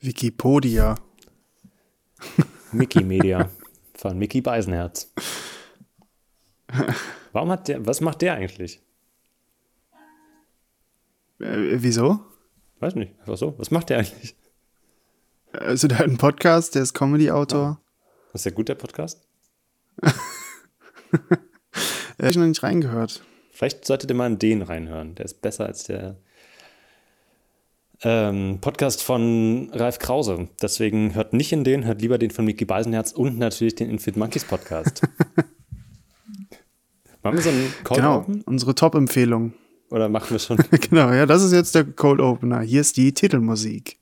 Wikipedia. Mickey Media von Mickey Beisenherz. Warum hat der, was macht der eigentlich? Äh, wieso? Weiß nicht, einfach so. Was macht der eigentlich? Also der hat einen Podcast, der ist Comedy-Autor. Ist der gut, der Podcast? Äh, hab ich noch nicht reingehört. Vielleicht solltet ihr mal in den reinhören. Der ist besser als der ähm, Podcast von Ralf Krause. Deswegen hört nicht in den, hört lieber den von Mickey Beisenherz und natürlich den Infit Monkeys Podcast. machen wir so einen Cold genau, Open? unsere Top-Empfehlung. Oder machen wir schon? genau, ja, das ist jetzt der Cold Opener. Hier ist die Titelmusik.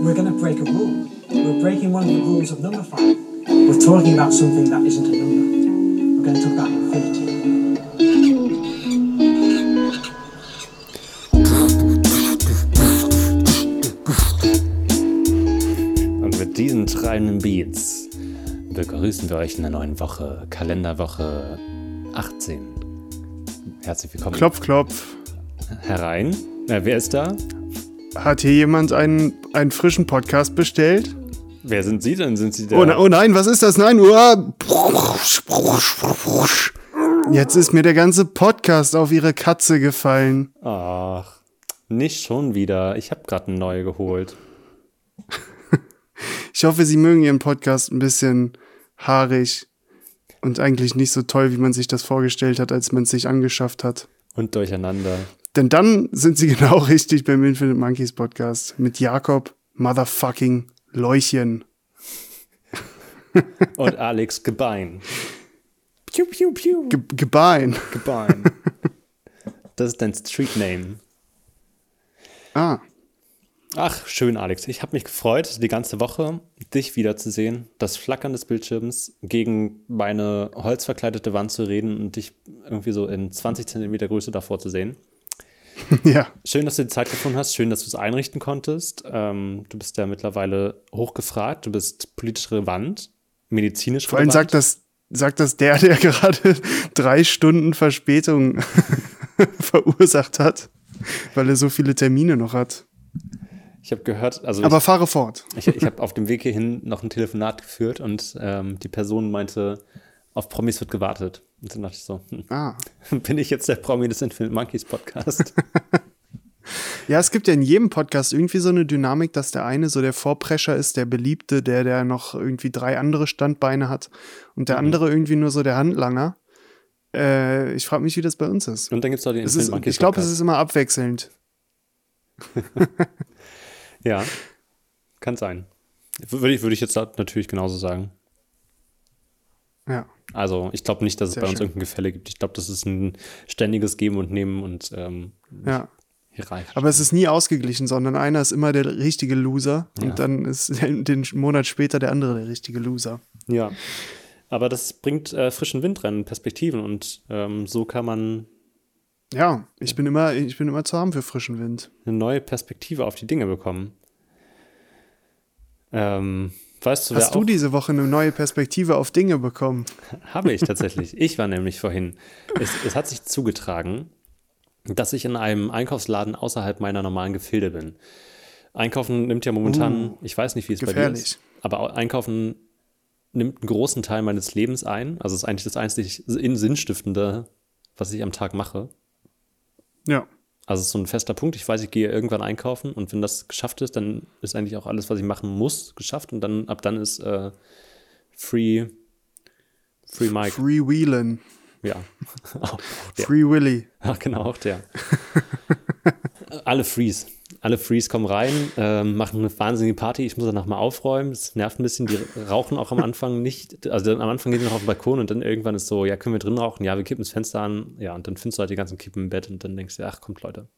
We're to break a rule. We're breaking one of the rules of number five. We're talking about something that isn't a number. We're going to talk about infinity. Und mit diesen treibenden Beats begrüßen wir euch in der neuen Woche, Kalenderwoche 18. Herzlich willkommen Klopf, klopf. herein. Äh, wer ist da? Hat hier jemand einen, einen frischen Podcast bestellt? Wer sind Sie denn? Sind Sie der? Oh, ne- oh nein, was ist das? Nein, uah. Jetzt ist mir der ganze Podcast auf ihre Katze gefallen. Ach, nicht schon wieder. Ich habe gerade eine neue geholt. Ich hoffe, Sie mögen Ihren Podcast ein bisschen haarig und eigentlich nicht so toll, wie man sich das vorgestellt hat, als man es sich angeschafft hat. Und durcheinander. Denn dann sind Sie genau richtig beim Infinite Monkeys Podcast mit Jakob Motherfucking Leuchen. Und Alex Gebein. Piu, piu, piu. Ge Gebein. Gebein. Das ist dein Street Name. Ah, Ach, schön, Alex. Ich habe mich gefreut, die ganze Woche dich wiederzusehen, das Flackern des Bildschirms gegen meine holzverkleidete Wand zu reden und dich irgendwie so in 20 Zentimeter Größe davor zu sehen. ja. Schön, dass du die Zeit gefunden hast. Schön, dass du es einrichten konntest. Ähm, du bist ja mittlerweile hochgefragt. Du bist politisch relevant, medizinisch Vor allem relevant. sagt das, sagt das der, der gerade drei Stunden Verspätung verursacht hat, weil er so viele Termine noch hat. Ich habe gehört, also Aber fahre fort. ich, ich, ich habe auf dem Weg hierhin noch ein Telefonat geführt und ähm, die Person meinte, auf Promis wird gewartet. Und dann dachte ich so, hm, Ah. bin ich jetzt der Promi des Infinite Monkeys Podcast? Ja, es gibt ja in jedem Podcast irgendwie so eine Dynamik, dass der eine so der Vorprescher ist, der Beliebte, der, der noch irgendwie drei andere Standbeine hat und der andere irgendwie nur so der Handlanger. Äh, ich frage mich, wie das bei uns ist. Und dann gibt es noch den Es Infinite ist Monkeys ich glaube, es ist immer abwechselnd. Ja, kann sein. Würde ich, würde ich jetzt natürlich genauso sagen. Ja. Also ich glaube nicht, dass es Sehr bei uns schön. irgendein Gefälle gibt. Ich glaube, das ist ein ständiges Geben und Nehmen und ähm, Ja. hierarchisch. Aber es ist nie ausgeglichen, sondern einer ist immer der richtige Loser Ja. und dann ist den Monat später der andere der richtige Loser. Ja. Aber das bringt äh, frischen Wind rein, Perspektiven und ähm, so kann man Ja, ich bin immer, ich bin immer zu haben für frischen Wind. eine neue Perspektive auf die Dinge bekommen. Ähm, weißt du, Hast du diese Woche eine neue Perspektive auf Dinge bekommen? habe ich tatsächlich. ich war nämlich vorhin. Es, es hat sich zugetragen, dass ich in einem Einkaufsladen außerhalb meiner normalen Gefilde bin. Einkaufen nimmt ja momentan, ich weiß nicht, wie es bei dir gefährlich. ist, aber au- Einkaufen nimmt einen großen Teil meines Lebens ein. Also es ist eigentlich das einzig in- Sinnstiftende, was ich am Tag mache. Ja. Also es ist so ein fester Punkt. Ich weiß, ich gehe irgendwann einkaufen und wenn das geschafft ist, dann ist eigentlich auch alles, was ich machen muss, geschafft und dann ab dann ist äh, Free Free Mike. Freewheelen. Ja. auch der. Free Willy. Ach, genau, auch der. Alle Frees. Alle Frees kommen rein, ähm, machen eine wahnsinnige Party. Ich muss danach mal aufräumen. Das nervt ein bisschen. Die rauchen auch am Anfang nicht. Also am Anfang gehen sie noch auf den Balkon und dann irgendwann ist so, ja, können wir drin rauchen? Ja, wir kippen das Fenster an. Ja, und dann findest du halt die ganzen Kippen im Bett und dann denkst du, ach, kommt Leute.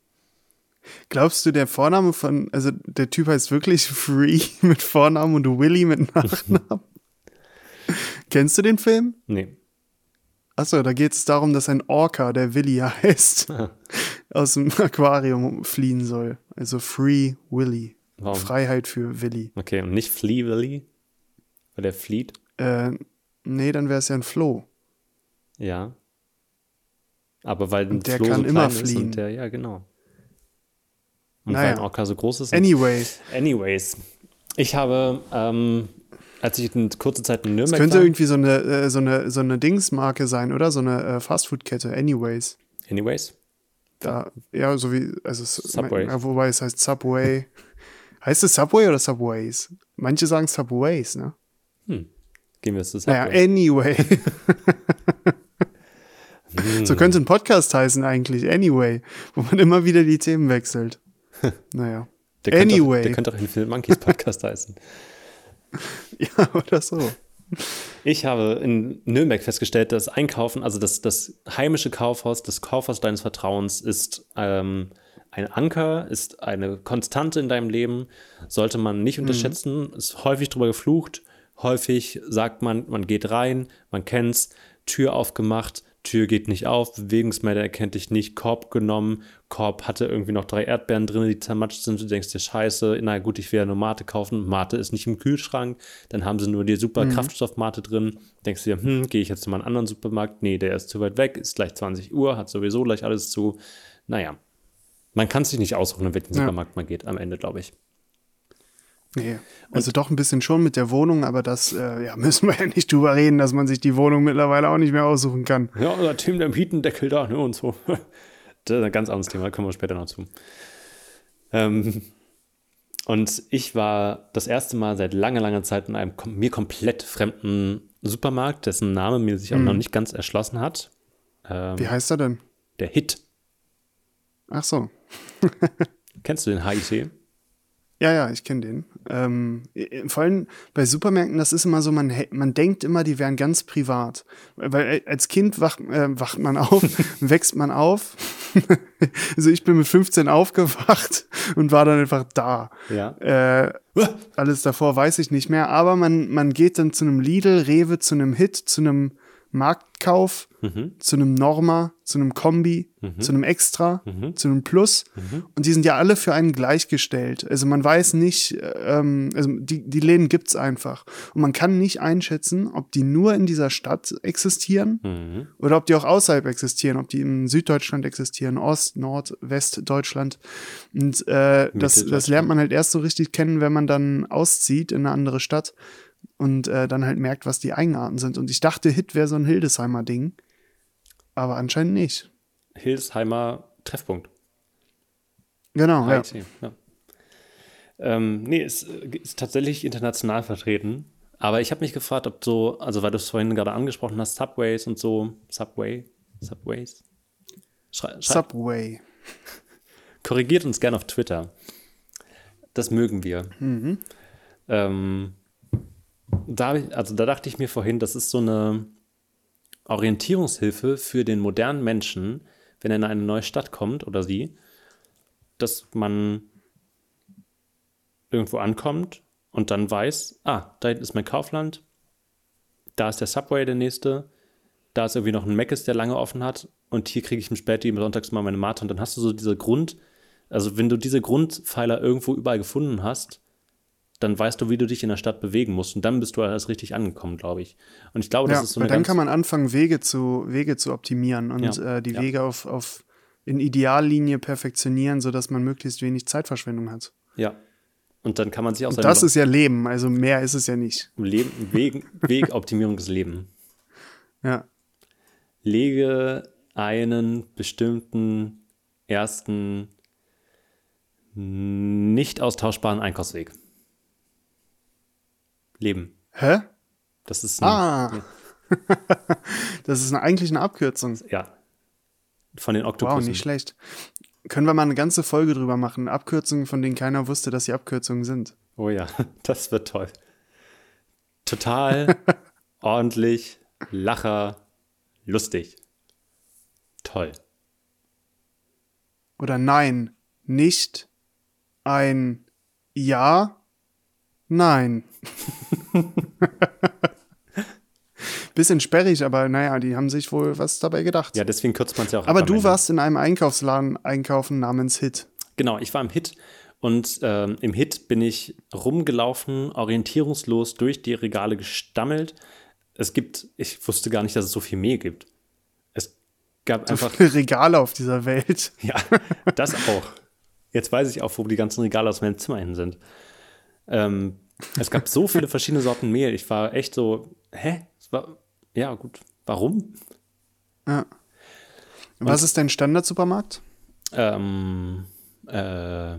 Glaubst du, der Vorname von, also der Typ heißt wirklich Free mit Vornamen und Willy mit Nachnamen? Kennst du den Film? Nee. Achso, da geht es darum, dass ein Orca, der Willy heißt, aus dem Aquarium fliehen soll. Also Free Willy. Warum? Freiheit für Willy. Okay, und nicht Flea Willy? Weil der flieht? Äh, Nee, dann wäre es ja ein Floh. Ja. Aber weil ein der Floh kann so immer klein ist fliegen. und der, ja, genau. Und Naja. weil ein Orca so groß ist. Anyway, Anyways. Ich habe, ähm, als ich in kurze Zeit in Nürnberg könnte war. irgendwie so eine, äh, so eine, so eine Dingsmarke sein, oder? So eine äh, Fastfood-Kette. Anyways. Anyways. Da, ja, so wie, also Subway. Ja, wobei es heißt Subway. heißt es Subway oder Subways? Manche sagen Subways, ne? Gehen wir zu Naja, Subway. anyway. so könnte ein Podcast heißen eigentlich, anyway, wo man immer wieder die Themen wechselt. Naja. der könnte anyway. Auch, der könnte auch Infinite Monkeys Podcast heißen. Ja, oder so. Ich habe in Nürnberg festgestellt, dass Einkaufen, also das, das heimische Kaufhaus, das Kaufhaus deines Vertrauens ist ähm, ein Anker, ist eine Konstante in deinem Leben, sollte man nicht unterschätzen, ist häufig drüber geflucht, häufig sagt man, man geht rein, man kennt's, Tür aufgemacht, Tür geht nicht auf, Bewegungsmelder erkennt dich nicht, Korb genommen, Korb hatte irgendwie noch drei Erdbeeren drin, die zermatscht sind, du denkst dir, scheiße, na gut, ich will ja nur Mate kaufen, Mate ist nicht im Kühlschrank, dann haben sie nur die super Kraftstoffmate drin, denkst dir, hm, gehe ich jetzt zu meinem anderen Supermarkt, nee, der ist zu weit weg, ist gleich 20 Uhr, hat sowieso gleich alles zu, naja, man kann sich nicht aussuchen, in welchen Ja. Supermarkt man geht, am Ende, glaube ich. Nee. Also doch ein bisschen schon mit der Wohnung, aber das äh, ja, müssen wir ja nicht drüber reden, dass man sich die Wohnung mittlerweile auch nicht mehr aussuchen kann. Ja, oder Tim, der Mietendeckel da, ne, und so. Das ist ein ganz anderes Thema, kommen wir später noch zu. Ähm, und ich war das erste Mal seit langer, langer Zeit in einem kom mir komplett fremden Supermarkt, dessen Name mir sich auch noch nicht ganz erschlossen hat. Ähm, Wie heißt er denn? der Hit. Ach so. Kennst du den HIT? Ja, ja, ich kenne den. Ähm, äh, vor allem bei Supermärkten, das ist immer so, man, man denkt immer, die wären ganz privat. Weil äh, als Kind wacht, äh, wacht man auf, wächst man auf. also ich bin mit 15 aufgewacht und war dann einfach da. Ja. Äh, alles davor weiß ich nicht mehr, aber man, man geht dann zu einem Lidl, Rewe, zu einem Hit, zu einem Marktkauf, zu einem Norma, zu einem Kombi, zu einem Extra, zu einem Plus. Und die sind ja alle für einen gleichgestellt. Also man weiß nicht, ähm, also die, die Läden gibt's einfach. Und man kann nicht einschätzen, ob die nur in dieser Stadt existieren Mhm. oder ob die auch außerhalb existieren, ob die in Süddeutschland existieren, Ost, Nord, Westdeutschland. Und äh, das, das lernt man halt erst so richtig kennen, wenn man dann auszieht in eine andere Stadt und äh, dann halt merkt, was die Eigenarten sind. Und ich dachte, Hit wäre so ein Hildesheimer Ding, aber anscheinend nicht. Hildesheimer Treffpunkt. Genau, ja. Ja. Ähm, nee, ist, äh, ist tatsächlich international vertreten. Aber ich habe mich gefragt, ob so, also weil du es vorhin gerade angesprochen hast, Subways und so, Subway, Subways. Schrei, schrei, Subway. korrigiert uns gerne auf Twitter. Das mögen wir. Ähm, da, also da dachte ich mir vorhin, das ist so eine Orientierungshilfe für den modernen Menschen, wenn er in eine neue Stadt kommt oder sie, dass man irgendwo ankommt und dann weiß, ah, da hinten ist mein Kaufland, da ist der Subway der nächste, da ist irgendwie noch ein Mc's, der lange offen hat und hier kriege ich im Späti sonntags mal meine Mate und dann hast du so diese Grund, also wenn du diese Grundpfeiler irgendwo überall gefunden hast, dann weißt du, wie du dich in der Stadt bewegen musst und dann bist du erst richtig angekommen, glaube ich. Und ich glaube, das Ja, ist so eine dann kann man anfangen, Wege zu, Wege zu optimieren und Ja, äh, die ja. Wege auf, auf in Ideallinie perfektionieren, sodass man möglichst wenig Zeitverschwendung hat. ja. Und dann kann man sich auch Und das ist ja Leben, also mehr ist es ja nicht. Leben, Weg, Wegoptimierung des Lebens. Ja. lege einen bestimmten ersten nicht austauschbaren Einkaufsweg. Leben. Hä? Das ist ein, Ah. das ist eine, eigentlich eine Abkürzung. ja von den Wow, Oktopussen. nicht schlecht. Können wir mal eine ganze Folge drüber machen? Abkürzungen, von denen keiner wusste, dass sie Abkürzungen sind. oh ja, das wird toll. Total ordentlich, Lacher, lustig. Toll. Oder nein, nicht ein Ja, nein. Bisschen sperrig, aber naja, die haben sich wohl was dabei gedacht. Ja, deswegen kürzt man es ja auch ab aber am du warst in einem Einkaufsladen einkaufen namens Hit. Genau, ich war im Hit und ähm, im Hit bin ich rumgelaufen, orientierungslos durch die Regale gestammelt. es gibt, ich wusste gar nicht, dass es so viel Mehl gibt. Es gab So einfach, viele Regale auf dieser Welt. ja, das auch. Jetzt weiß ich auch, wo die ganzen Regale aus meinem Zimmer hin sind. Ähm, es gab so viele verschiedene Sorten Mehl. Ich war echt so, hä? Es war, ja, gut. Warum? Ja. Was ist dein Standard-Supermarkt? Ähm, äh,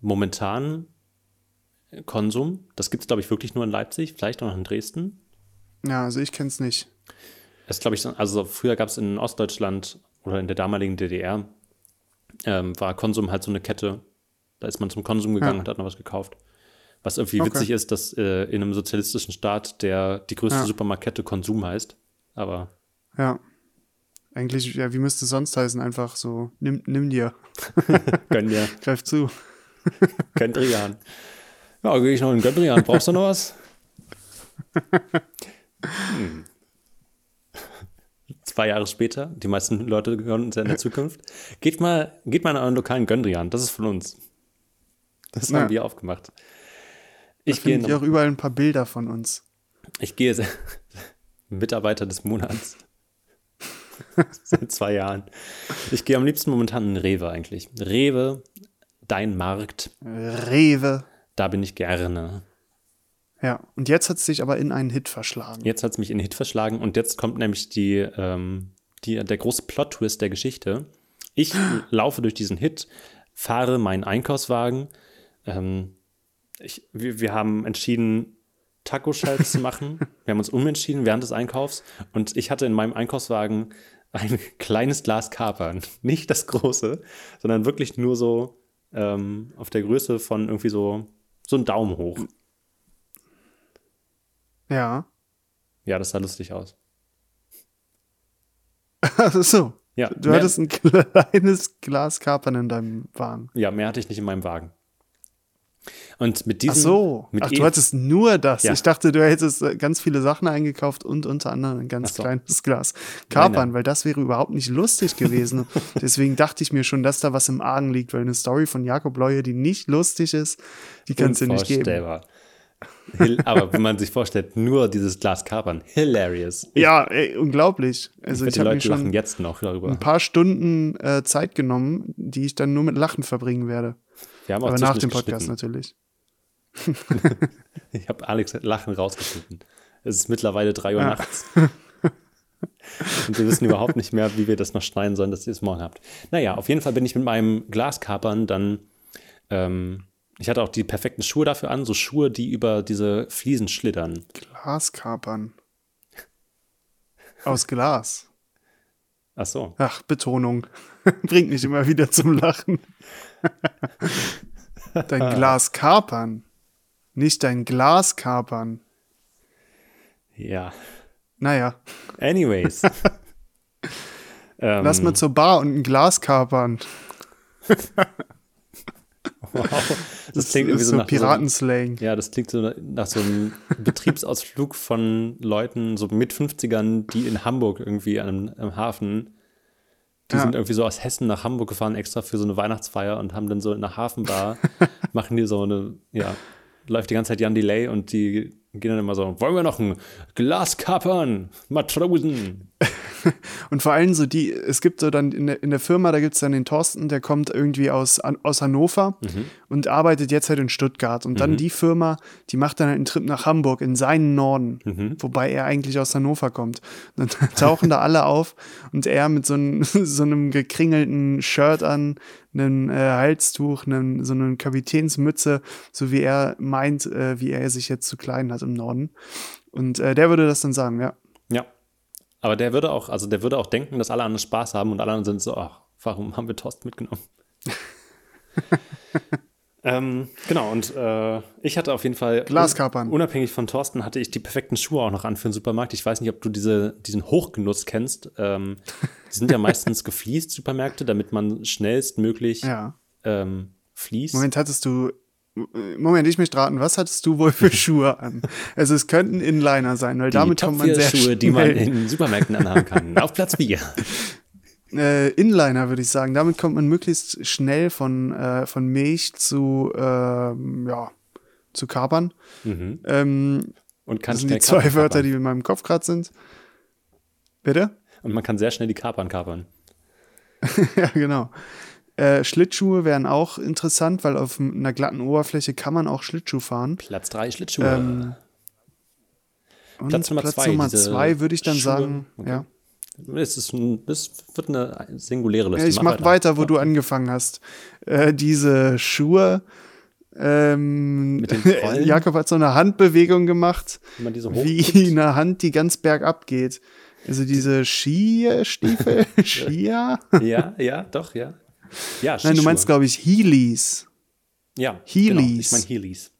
momentan Konsum. Das gibt es, glaube ich, wirklich nur in Leipzig, vielleicht auch noch in Dresden. Ja, also ich kenn's nicht. Das glaube ich, also früher gab es in Ostdeutschland oder in der damaligen DDR, ähm, war Konsum halt so eine Kette. Da ist man zum Konsum gegangen Ja. und hat noch was gekauft. Was irgendwie Okay. witzig ist, dass äh, in einem sozialistischen Staat der die größte Ja. Supermarktkette Konsum heißt. Aber Ja. Eigentlich, ja, wie müsste es sonst heißen? Einfach so, nimm, nimm dir, gönn dir, greif zu. Göndrian. Ja, gehe ich noch in Göndrian. Brauchst du noch was? Hm. Zwei Jahre später, die meisten Leute gehören uns ja in der Zukunft. Geht mal, geht mal in euren lokalen Göndrian. Das ist von uns. Das Ja. haben wir aufgemacht. Ich Ich gehe, finde auch überall ein paar Bilder von uns. ich gehe Mitarbeiter des Monats. Seit zwei Jahren. Ich gehe am liebsten momentan in Rewe eigentlich. Rewe, dein Markt, Rewe. da bin ich gerne. Ja, und jetzt hat es dich aber in einen Hit verschlagen. Jetzt hat es mich in den Hit verschlagen und jetzt kommt nämlich die, ähm, die, der große Plot-Twist der Geschichte. Ich laufe durch diesen Hit, fahre meinen Einkaufswagen. Ähm, ich, wir, wir haben entschieden, Taco-Shells zu machen. Wir haben uns umentschieden während des Einkaufs und ich hatte in meinem Einkaufswagen ein kleines Glas Kapern. Nicht das große, sondern wirklich nur so ähm, auf der Größe von irgendwie so, so ein Daumen hoch. Ja. Ja, das sah lustig aus. Ach so. Ja, Du hattest ein kleines Glas Kapern in deinem Wagen. Ja, mehr hatte ich nicht in meinem Wagen. Und mit Ach diesem. so. Mit Ach, e- du hattest nur das. Ja. Ich dachte, du hättest äh, ganz viele Sachen eingekauft und unter anderem ein ganz Ach so. kleines Glas Kapern, nein. weil das wäre überhaupt nicht lustig gewesen. Deswegen dachte ich mir schon, dass da was im Argen liegt, weil eine Story von Jakob Leue, die nicht lustig ist, die kannst du nicht geben. Aber wenn man sich vorstellt, nur dieses Glas Kapern, hilarious. Ja, ey, unglaublich. Also Ich ich, habe mir schon jetzt noch darüber. ein paar Stunden äh, Zeit genommen, die ich dann nur mit Lachen verbringen werde. Wir haben auch Aber nach dem Podcast natürlich. Ich habe Alex Lachen rausgeschnitten. Es ist mittlerweile 3 Uhr Ja. nachts. Und wir wissen überhaupt nicht mehr, wie wir das noch schneiden sollen, dass ihr es morgen habt. Naja, auf jeden Fall bin ich mit meinem Glaskapern dann. Ähm, ich hatte auch die perfekten Schuhe dafür an, so Schuhe, die über diese Fliesen schlittern. Glaskapern. Aus Glas. Ach so. Ach, Betonung. Bringt mich immer wieder zum Lachen. Dein Glas kapern. Nicht dein Glas kapern. Ja. Naja, Anyways. ähm, lass mal zur Bar und ein Glas kapern. wow. Das klingt irgendwie so so nach so, Piratenslang. Ja, das klingt so nach so einem Betriebsausflug von Leuten, so mit 50ern, die in Hamburg irgendwie am, am Hafen, die Ja. sind irgendwie so aus Hessen nach Hamburg gefahren, extra für so eine Weihnachtsfeier und haben dann so in einer Hafenbar, machen die so eine, ja, läuft die ganze Zeit Jan Delay und die gehen dann immer so, wollen wir noch ein Glas kapern, Matrosen. Und vor allem so die, es gibt so dann in der, in der Firma, da gibt es dann den Thorsten, der kommt irgendwie aus, aus Hannover Mhm. und arbeitet jetzt halt in Stuttgart. Und dann die Firma, die macht dann halt einen Trip nach Hamburg in seinen Norden, Mhm. wobei er eigentlich aus Hannover kommt. Und dann tauchen da alle auf und er mit so einem, so einem gekringelten Shirt an, einem äh, Halstuch, einem, so einer Kapitänsmütze, so wie er meint, äh, wie er sich jetzt zu klein hat im Norden. Und äh, der würde das dann sagen, ja. Ja. Aber der würde auch, also der würde auch denken, dass alle anderen Spaß haben und alle anderen sind so, ach, warum haben wir Thorsten mitgenommen? ähm, genau, und äh, ich hatte auf jeden Fall. Glaskapern. un- Unabhängig von Thorsten hatte ich die perfekten Schuhe auch noch an für den Supermarkt. Ich weiß nicht, ob du diese, diesen Hochgenuss kennst. Ähm, die sind ja meistens gefliest, Supermärkte, damit man schnellstmöglich Ja. ähm, fließt. Moment, hattest du. Moment, ich möchte raten, was hattest du wohl für Schuhe an? Also es könnten Inliner sein, weil die damit Top kommt man 4 sehr Schuhe, die man schnell. in Supermärkten anhaben kann. Auf Platz 4. äh, Inliner würde ich sagen. Damit kommt man möglichst schnell von, äh, von Milch zu ähm, ja zu Kapern. Mhm. Ähm, Und kann Das sind schnell die zwei kapern, Wörter, die in meinem Kopf gerade sind. Bitte? Und man kann sehr schnell die Kapern kapern. ja, genau. Äh, Schlittschuhe wären auch interessant, weil auf einer glatten Oberfläche kann man auch Schlittschuh fahren. Platz drei Schlittschuhe. Ähm, Platz Nummer zwei, Nummer diese zwei würde ich dann Schuhe. sagen, Okay. ja. Das, ist ein, das wird eine singuläre Liste. Ja, ich mach weiter, wo du angefangen hast. Äh, diese Schuhe. Ähm? Jakob hat so eine Handbewegung gemacht, diese wie eine Hand, die ganz bergab geht. Also diese Skistiefel, Skier. Ja, ja, doch, ja. Ja, Nein, du Skischuhe. meinst, glaube ich, Heelys. ja, Heelys. Genau, ich meine Heelys.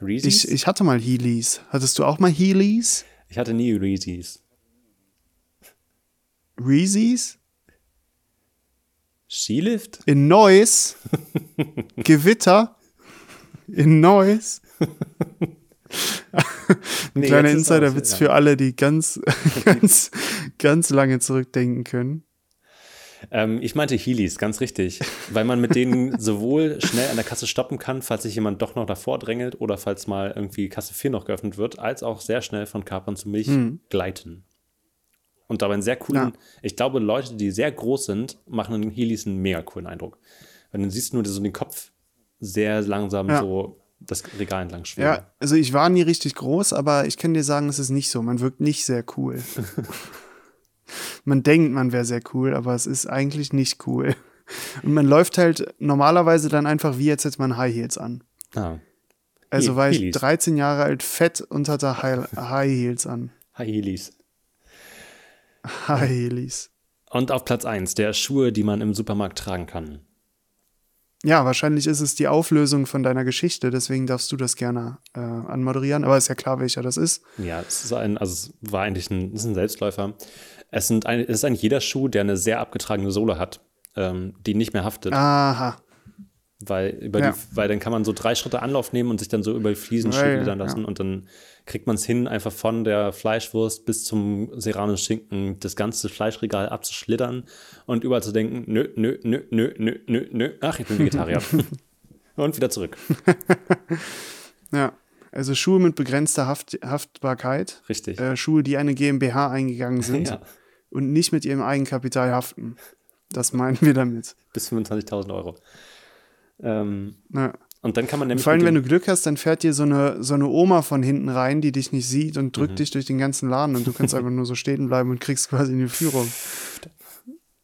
Reese's? Ich, ich hatte mal Heelys. Hattest du auch mal Heelys? Ich hatte nie Reese's. Reese's? Skilift? In Neuss? Gewitter? In Neuss? Ein Nee, kleiner Insiderwitz für alle, die ganz, ganz, ganz lange zurückdenken können. Ähm, ich meinte Heelys, ganz richtig. Weil man mit denen sowohl schnell an der Kasse stoppen kann, falls sich jemand doch noch davor drängelt oder falls mal irgendwie Kasse 4 noch geöffnet wird, als auch sehr schnell von Kapern zu Milch gleiten. Und dabei einen sehr coolen, Ja. ich glaube, Leute, die sehr groß sind, machen den Heelys einen mega coolen Eindruck. Weil dann siehst du nur so den Kopf sehr langsam Ja. so das Regal entlang schweben. Ja, also ich war nie richtig groß, aber ich kann dir sagen, es ist nicht so. Man wirkt nicht sehr cool. man denkt, man wäre sehr cool, aber es ist eigentlich nicht cool. Und man läuft halt normalerweise dann einfach wie jetzt jetzt mal High Heels an. Ah. Also He- war ich Heelys. 13 Jahre alt, fett und hatte High, High Heels an. High Heelys. High Heelys. Und auf Platz 1, der Schuhe, die man im Supermarkt tragen kann. Ja, wahrscheinlich ist es die Auflösung von deiner Geschichte, deswegen darfst du das gerne äh, anmoderieren, aber ist ja klar, welcher das ist. Ja, es ist ein, also es war eigentlich ein, ist ein Selbstläufer. Es, sind ein, es ist eigentlich jeder Schuh, der eine sehr abgetragene Sohle hat, ähm, die nicht mehr haftet. Aha. Weil, über Ja. die, weil dann kann man so drei Schritte Anlauf nehmen und sich dann so über die Fliesen Ja, ja, schlittern lassen und dann kriegt man es hin, einfach von der Fleischwurst bis zum serranischen Schinken das ganze Fleischregal abzuschlittern und überall zu denken, nö, nö, nö, nö, nö, nö, nö, ach, ich bin Vegetarier. und wieder zurück. Ja. Also Schuhe mit begrenzter Haft Haftbarkeit. Richtig. Äh, Schuhe, die eine GmbH eingegangen sind Ja. und nicht mit ihrem Eigenkapital haften. Das meinen wir damit. Bis 25.000 Euro. Ähm, Ja. und dann kann man nämlich. Vor allem, wenn du Glück hast, dann fährt dir so eine, so eine Oma von hinten rein, die dich nicht sieht und Mhm. drückt dich durch den ganzen Laden und du kannst einfach nur so stehen bleiben und kriegst quasi eine Führung.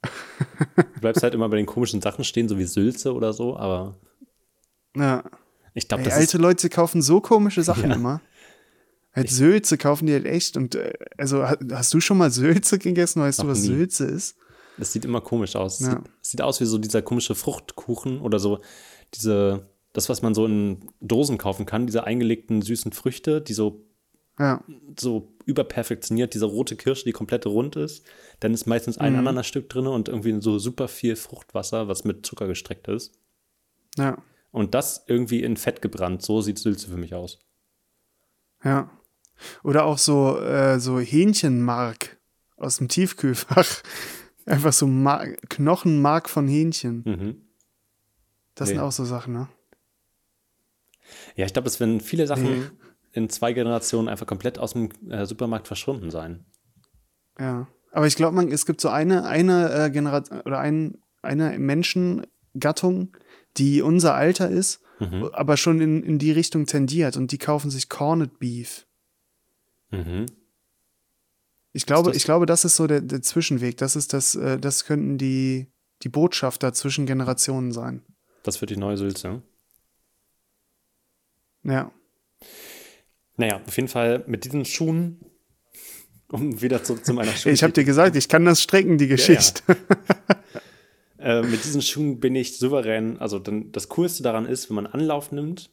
Du bleibst halt immer bei den komischen Sachen stehen, so wie Sülze oder so, aber Ja. ich glaube, das alte. Leute kaufen so komische Sachen Ja. immer. Halt Sülze kaufen die halt echt. Und äh, also ha- hast du schon mal Sülze gegessen? Weißt du, was nie. Sülze ist? Das sieht immer komisch aus. Es Ja. Sieht, es sieht aus wie so dieser komische Fruchtkuchen oder so diese, das, was man so in Dosen kaufen kann, diese eingelegten süßen Früchte, die so, Ja. so überperfektioniert, diese rote Kirsche, die komplett rund ist. Dann ist meistens Mhm. ein Ananasstück drin und irgendwie so super viel Fruchtwasser, was mit Zucker gestreckt ist. Ja. Und das irgendwie in Fett gebrannt. So sieht Sülze für mich aus. Ja. Oder auch so, äh, so Hähnchenmark aus dem Tiefkühlfach. Einfach so Mar Knochenmark von Hähnchen. Mhm. Das Nee. sind auch so Sachen, ne? Ja, ich glaube, es werden viele Sachen Nee. in zwei Generationen einfach komplett aus dem äh, Supermarkt verschwunden sein. Ja. Aber ich glaube, man, es gibt so eine, eine äh, Generation oder ein, eine Menschengattung, die unser Alter ist, Mhm. aber schon in, in die Richtung tendiert und die kaufen sich Corned Beef. Mhm. Ich glaube, das- ich glaube, das ist so der, der Zwischenweg. Das ist das, äh, das könnten die, die Botschafter zwischen Generationen sein. Das wird die neue Sülze. Ja. Naja, auf jeden Fall mit diesen Schuhen, um wieder zurück zu meiner Schuhe. Ich habe dir gesagt, ich kann das strecken, die Geschichte. äh, mit diesen Schuhen bin ich souverän. Also dann, das Coolste daran ist, wenn man Anlauf nimmt,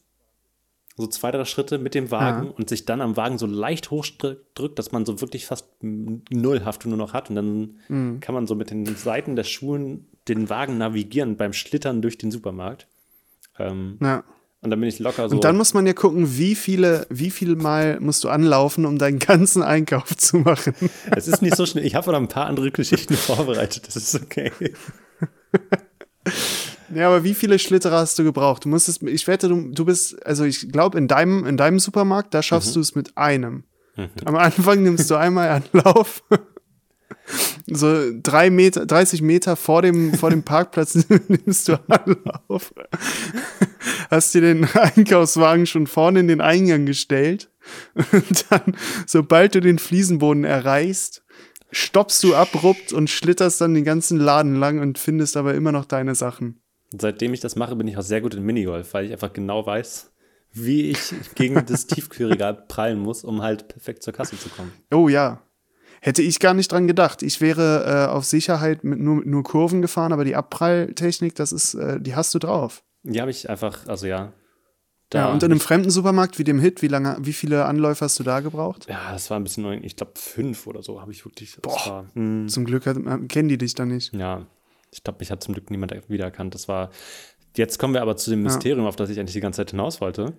so zwei, drei Schritte mit dem Wagen Ja. und sich dann am Wagen so leicht hochdrückt, dass man so wirklich fast null Haftung nur noch hat. Und dann Mhm. kann man so mit den Seiten der Schuhen den Wagen navigieren beim Schlittern durch den Supermarkt. Ähm, Ja. und dann bin ich locker so. Und dann muss man ja gucken, wie viele, wie viel Mal musst du anlaufen, um deinen ganzen Einkauf zu machen. Es ist nicht so schnell. Ich habe noch ein paar andere Geschichten vorbereitet. Das ist okay. Ja, aber wie viele Schlitterer hast du gebraucht? Du musstest, ich wette, du, du bist, also ich glaube, in deinem, in deinem Supermarkt, da schaffst du es mit einem. Am Anfang nimmst du einmal Anlauf. So drei Meter, 30 Meter vor dem, vor dem Parkplatz nimmst du Anlauf. Hast dir den Einkaufswagen schon vorne in den Eingang gestellt. Und dann, sobald du den Fliesenboden erreichst, stoppst du abrupt und schlitterst dann den ganzen Laden lang und findest aber immer noch deine Sachen. Seitdem ich das mache, bin ich auch sehr gut in Minigolf, weil ich einfach genau weiß, wie ich gegen das Tiefkühlregal prallen muss, um halt perfekt zur Kasse zu kommen. Oh ja. Hätte ich gar nicht dran gedacht. Ich wäre äh, auf Sicherheit mit nur, nur Kurven gefahren, aber die Abpralltechnik, das ist, äh, die hast du drauf. Die habe ich einfach, also ja. Ja, und in einem fremden Supermarkt wie dem Hit, wie lange, wie viele Anläufe hast du da gebraucht? Ja, das war ein bisschen neu. Ich glaube, fünf oder so habe ich wirklich. Boah. War, hm, Zum Glück hat, äh, kennen die dich da nicht. ja, ich glaube, mich hat zum Glück niemand wiedererkannt. Das war. Jetzt kommen wir aber zu dem Mysterium, auf das ich eigentlich die ganze Zeit hinaus wollte.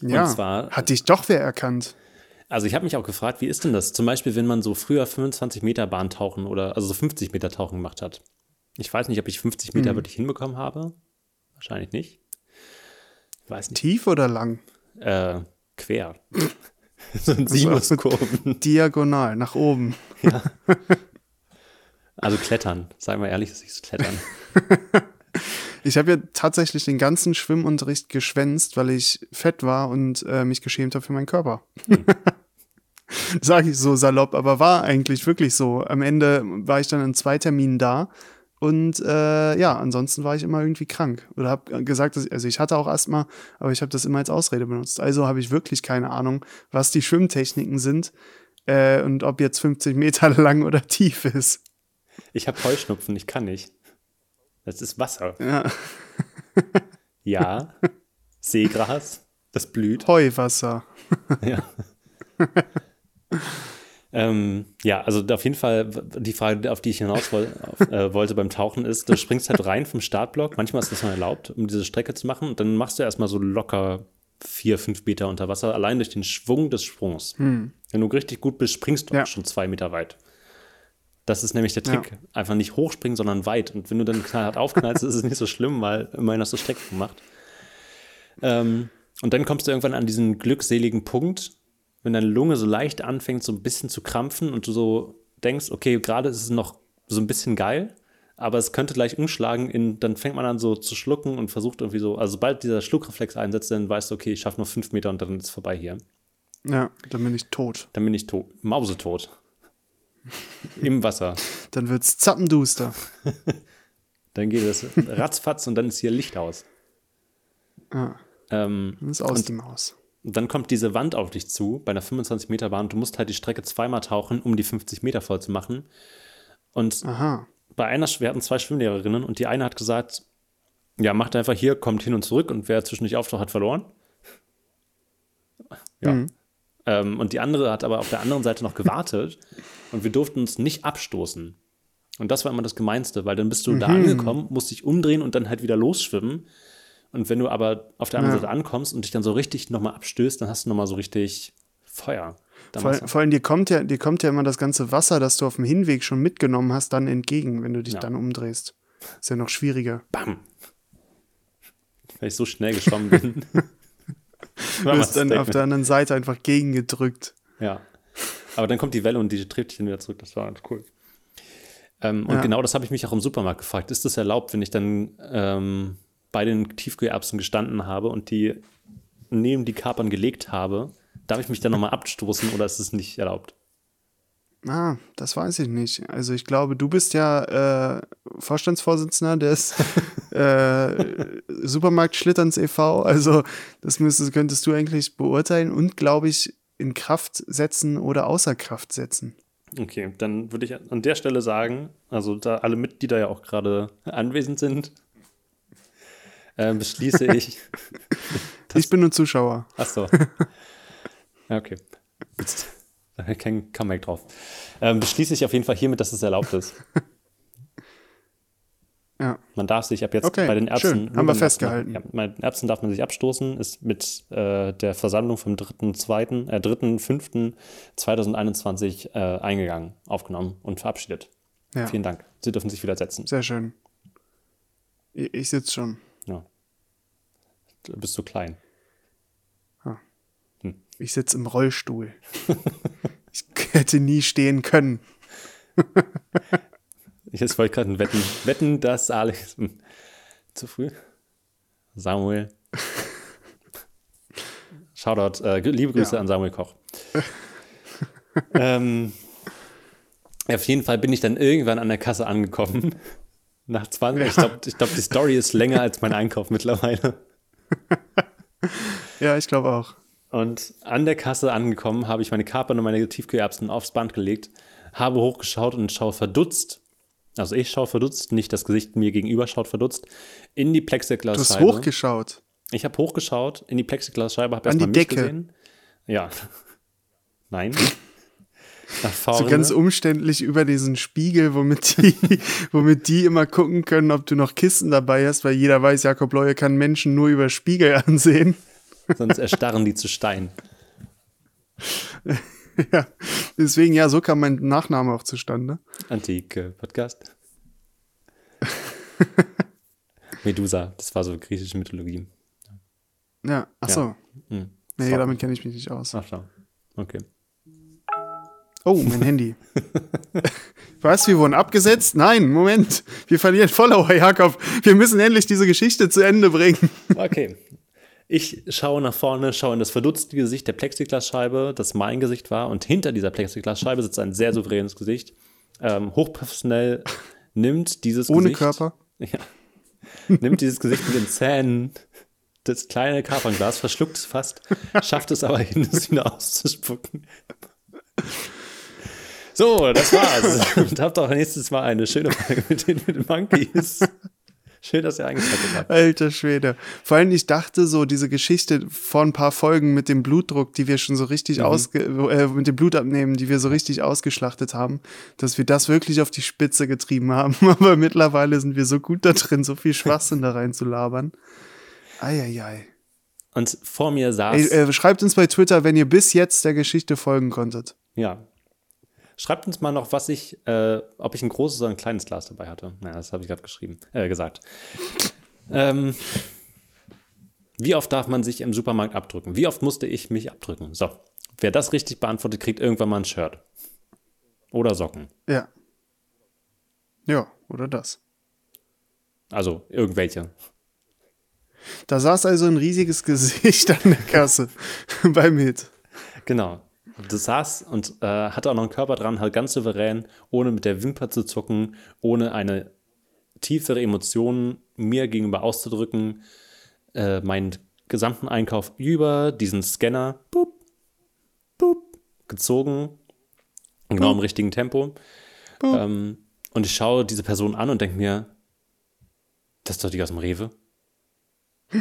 Ja, zwar- hat dich doch wer erkannt. Also ich habe mich auch gefragt, wie ist denn das? Zum Beispiel, wenn man so früher 25 Meter Bahntauchen oder also so 50 Meter Tauchen gemacht hat. Ich weiß nicht, ob ich 50 Meter Mhm. wirklich hinbekommen habe. Wahrscheinlich nicht. Ich weiß nicht. Tief oder lang? Äh, quer. so ein Sinuskurven. Diagonal, nach oben. Also klettern. Sagen wir ehrlich, das ist klettern. Ich habe ja tatsächlich den ganzen Schwimmunterricht geschwänzt, weil ich fett war und äh, mich geschämt habe für meinen Körper. Sage ich so salopp, aber war eigentlich wirklich so. Am Ende war ich dann in zwei Terminen da und äh, ja, ansonsten war ich immer irgendwie krank oder habe gesagt, dass ich, also ich hatte auch Asthma, aber ich habe das immer als Ausrede benutzt. Also habe ich wirklich keine Ahnung, was die Schwimmtechniken sind äh, und ob jetzt 50 Meter lang oder tief ist. Ich habe Heuschnupfen, ich kann nicht. Das ist Wasser. Ja. Ja. Seegras. Das blüht. Heuwasser. Ja. ähm, ja, also auf jeden Fall die Frage, auf die ich hinaus woll, auf, äh, wollte beim Tauchen ist, du springst halt rein vom Startblock. Manchmal ist das noch erlaubt, um diese Strecke zu machen. Und dann machst du erstmal so locker vier, fünf Meter unter Wasser, allein durch den Schwung des Sprungs. Wenn du richtig gut bist, springst du Ja. auch schon zwei Meter weit. Das ist nämlich der Ja. Trick. Einfach nicht hochspringen, sondern weit. Und wenn du dann knallhart aufknallst, ist es nicht so schlimm, weil immerhin hast du Strecken gemacht. Ähm, und dann kommst du irgendwann an diesen glückseligen Punkt, wenn deine Lunge so leicht anfängt, so ein bisschen zu krampfen und du so denkst, okay, gerade ist es noch so ein bisschen geil, aber es könnte gleich umschlagen in, dann fängt man an so zu schlucken und versucht irgendwie so, also sobald dieser Schluckreflex einsetzt, dann weißt du, okay, ich schaffe noch fünf Meter und dann ist es vorbei hier. Ja, dann bin ich tot. Dann bin ich tot, mausetot. Im Wasser. Dann wird's zappenduster. Dann geht es ratzfatz und dann ist hier Licht aus. Ja, Ähm, dann ist aus und die Maus. dann kommt diese Wand auf dich zu, bei einer 25-Meter-Bahn. Du musst halt die Strecke zweimal tauchen, um die 50 Meter voll zu machen. Und Aha. bei einer, wir hatten zwei Schwimmlehrerinnen und die eine hat gesagt, ja, macht einfach hier, kommt hin und zurück und wer zwischendurch auftaucht, hat verloren. Ja. Ähm, und die andere hat aber auf der anderen Seite noch gewartet und wir durften uns nicht abstoßen. Und das war immer das Gemeinste, weil dann bist du da angekommen, musst dich umdrehen und dann halt wieder losschwimmen. Und wenn du aber auf der anderen Ja. Seite ankommst und dich dann so richtig nochmal abstößt, dann hast du nochmal so richtig Feuer. Vor, vor allem dir kommt, ja, dir kommt ja immer das ganze Wasser, das du auf dem Hinweg schon mitgenommen hast, dann entgegen, wenn du dich Ja. dann umdrehst. Ist ja noch schwieriger. Bam! Weil ich so schnell geschwommen bin. Du wirst dann auf der anderen Seite einfach gegengedrückt. Ja. Aber dann kommt die Welle und die trifft dich dann wieder zurück. Das war ganz cool. Ähm, und Ja. genau das habe ich mich auch im Supermarkt gefragt. Ist das erlaubt, wenn ich dann ähm, bei den Tiefkühlerbsen gestanden habe und die neben die Kapern gelegt habe? Darf ich mich dann nochmal abstoßen oder ist es nicht erlaubt? Ah, das weiß ich nicht. Also ich glaube, du bist ja äh, Vorstandsvorsitzender des äh, Supermarkt Schlitterns e.V. Also das müsstest, könntest du eigentlich beurteilen und, glaube ich, in Kraft setzen oder außer Kraft setzen. Okay, dann würde ich an der Stelle sagen, also da alle Mitglieder ja auch gerade anwesend sind, äh, beschließe ich. ich bin nur Zuschauer. Ach so. Ja, okay. Kein Comeback drauf. Ähm, beschließe ich auf jeden Fall hiermit, dass es erlaubt ist. Ja. Man darf sich ab jetzt Okay, bei den Ärzten. schön. Haben wir festgehalten. Ja, bei den Ärzten darf man sich abstoßen, ist mit äh, der Versammlung vom 3.2., äh, 3.5.2021 äh, eingegangen, aufgenommen und verabschiedet. Ja. Vielen Dank. Sie dürfen sich wieder setzen. Sehr schön. Ich, ich sitze schon. Ja. Du bist zu klein. Ich sitze im Rollstuhl. ich hätte nie stehen können. Ich jetzt wollte gerade wetten, wetten, dass Alex zu früh. Samuel. Shoutout, äh, liebe Grüße Ja. an Samuel Koch. ähm, auf jeden Fall bin ich dann irgendwann an der Kasse angekommen. Nach 20, ich glaube, ich glaub, die Story ist länger als mein Einkauf mittlerweile. Ja, ich glaube auch. Und an der Kasse angekommen, habe ich meine Kapern und meine Tiefkühlerbsen aufs Band gelegt, habe hochgeschaut und schaue verdutzt, also ich schaue verdutzt, nicht das Gesicht mir gegenüber schaut verdutzt, in die Du hast Plexiglasscheibe. hochgeschaut. Ich habe hochgeschaut in die Plexiglasscheibe, habe An erstmal die mich Decke. gesehen. Ja. Nein. So ganz umständlich über diesen Spiegel, womit die, womit die immer gucken können, ob du noch Kissen dabei hast, weil jeder weiß, Jakob Leue kann Menschen nur über Spiegel ansehen. Sonst erstarren die zu Stein. ja. Deswegen, ja, so kam mein Nachname auch zustande. Antike Podcast. Medusa, das war so griechische Mythologie. Ja, ach so. Hm. Nee, damit kenne ich mich nicht aus. Ach schau. Okay. Oh, mein Handy. Was, wir wurden abgesetzt? Nein, Moment. Wir verlieren Follower, Jakob. Wir müssen endlich diese Geschichte zu Ende bringen. Okay. Ich schaue nach vorne, schaue in das verdutzte Gesicht der Plexiglasscheibe, das mein Gesicht war, und hinter dieser Plexiglasscheibe sitzt ein sehr souveränes Gesicht. Ähm, hochprofessionell nimmt dieses Ohne Gesicht. Körper. Ja. Nimmt dieses Gesicht mit den Zähnen das kleine Kapernglas, verschluckt es fast, schafft es aber hin, es wieder auszuspucken. So, das war's. Und habt auch nächstes Mal eine schöne Folge mit den, mit den Monkeys. Schön, dass ihr eingeschaltet habt. Alter Schwede. Vor allem, ich dachte so, diese Geschichte vor ein paar Folgen mit dem Blutdruck, die wir schon so richtig ausge, äh, mit dem Blutabnehmen, die wir so richtig ausgeschlachtet haben, dass wir das wirklich auf die Spitze getrieben haben. Aber mittlerweile sind wir so gut da drin, so viel Schwachsinn da reinzulabern. Eieiei. Und vor mir saß. Ey, äh, schreibt uns bei Twitter, wenn ihr bis jetzt der Geschichte folgen konntet. Ja. Schreibt uns mal noch, was ich, äh, ob ich ein großes oder ein kleines Glas dabei hatte. Ja, das habe ich gerade geschrieben, äh, gesagt. ähm, wie oft darf man sich im Supermarkt abdrücken? Wie oft musste ich mich abdrücken? So, wer das richtig beantwortet, kriegt irgendwann mal ein Shirt. Oder Socken. Ja. Ja, oder das. Also irgendwelche. Da saß also ein riesiges Gesicht an der Kasse beim Hit. Genau. Das saß und äh, hatte auch noch einen Körper dran, halt ganz souverän, ohne mit der Wimper zu zucken, ohne eine tiefere Emotion mir gegenüber auszudrücken, äh, meinen gesamten Einkauf über diesen Scanner boop, boop, gezogen, genau im richtigen Tempo. Ähm, und ich schaue diese Person an und denke mir, das ist doch die aus dem Rewe.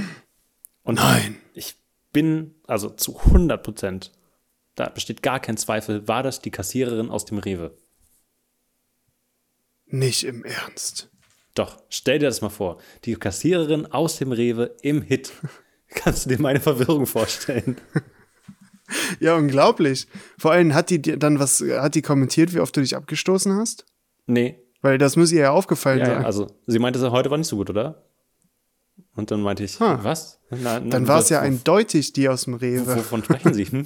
Und Nein. ich bin, also zu 100 Prozent, da besteht gar kein Zweifel, war das die Kassiererin aus dem Rewe. Nicht im Ernst. Doch, stell dir das mal vor. Die Kassiererin aus dem Rewe im Hit. Kannst du dir meine Verwirrung vorstellen? Ja, unglaublich. Vor allem hat die dann was, hat die kommentiert, wie oft du dich abgestoßen hast? Nee. Weil das muss ihr ja aufgefallen Ja, ja, sein. also sie meinte, heute war nicht so gut, oder? Und dann meinte ich, Ha. was? Na, na, dann war es ja eindeutig die aus dem Rewe. Wovon sprechen Sie? Hm?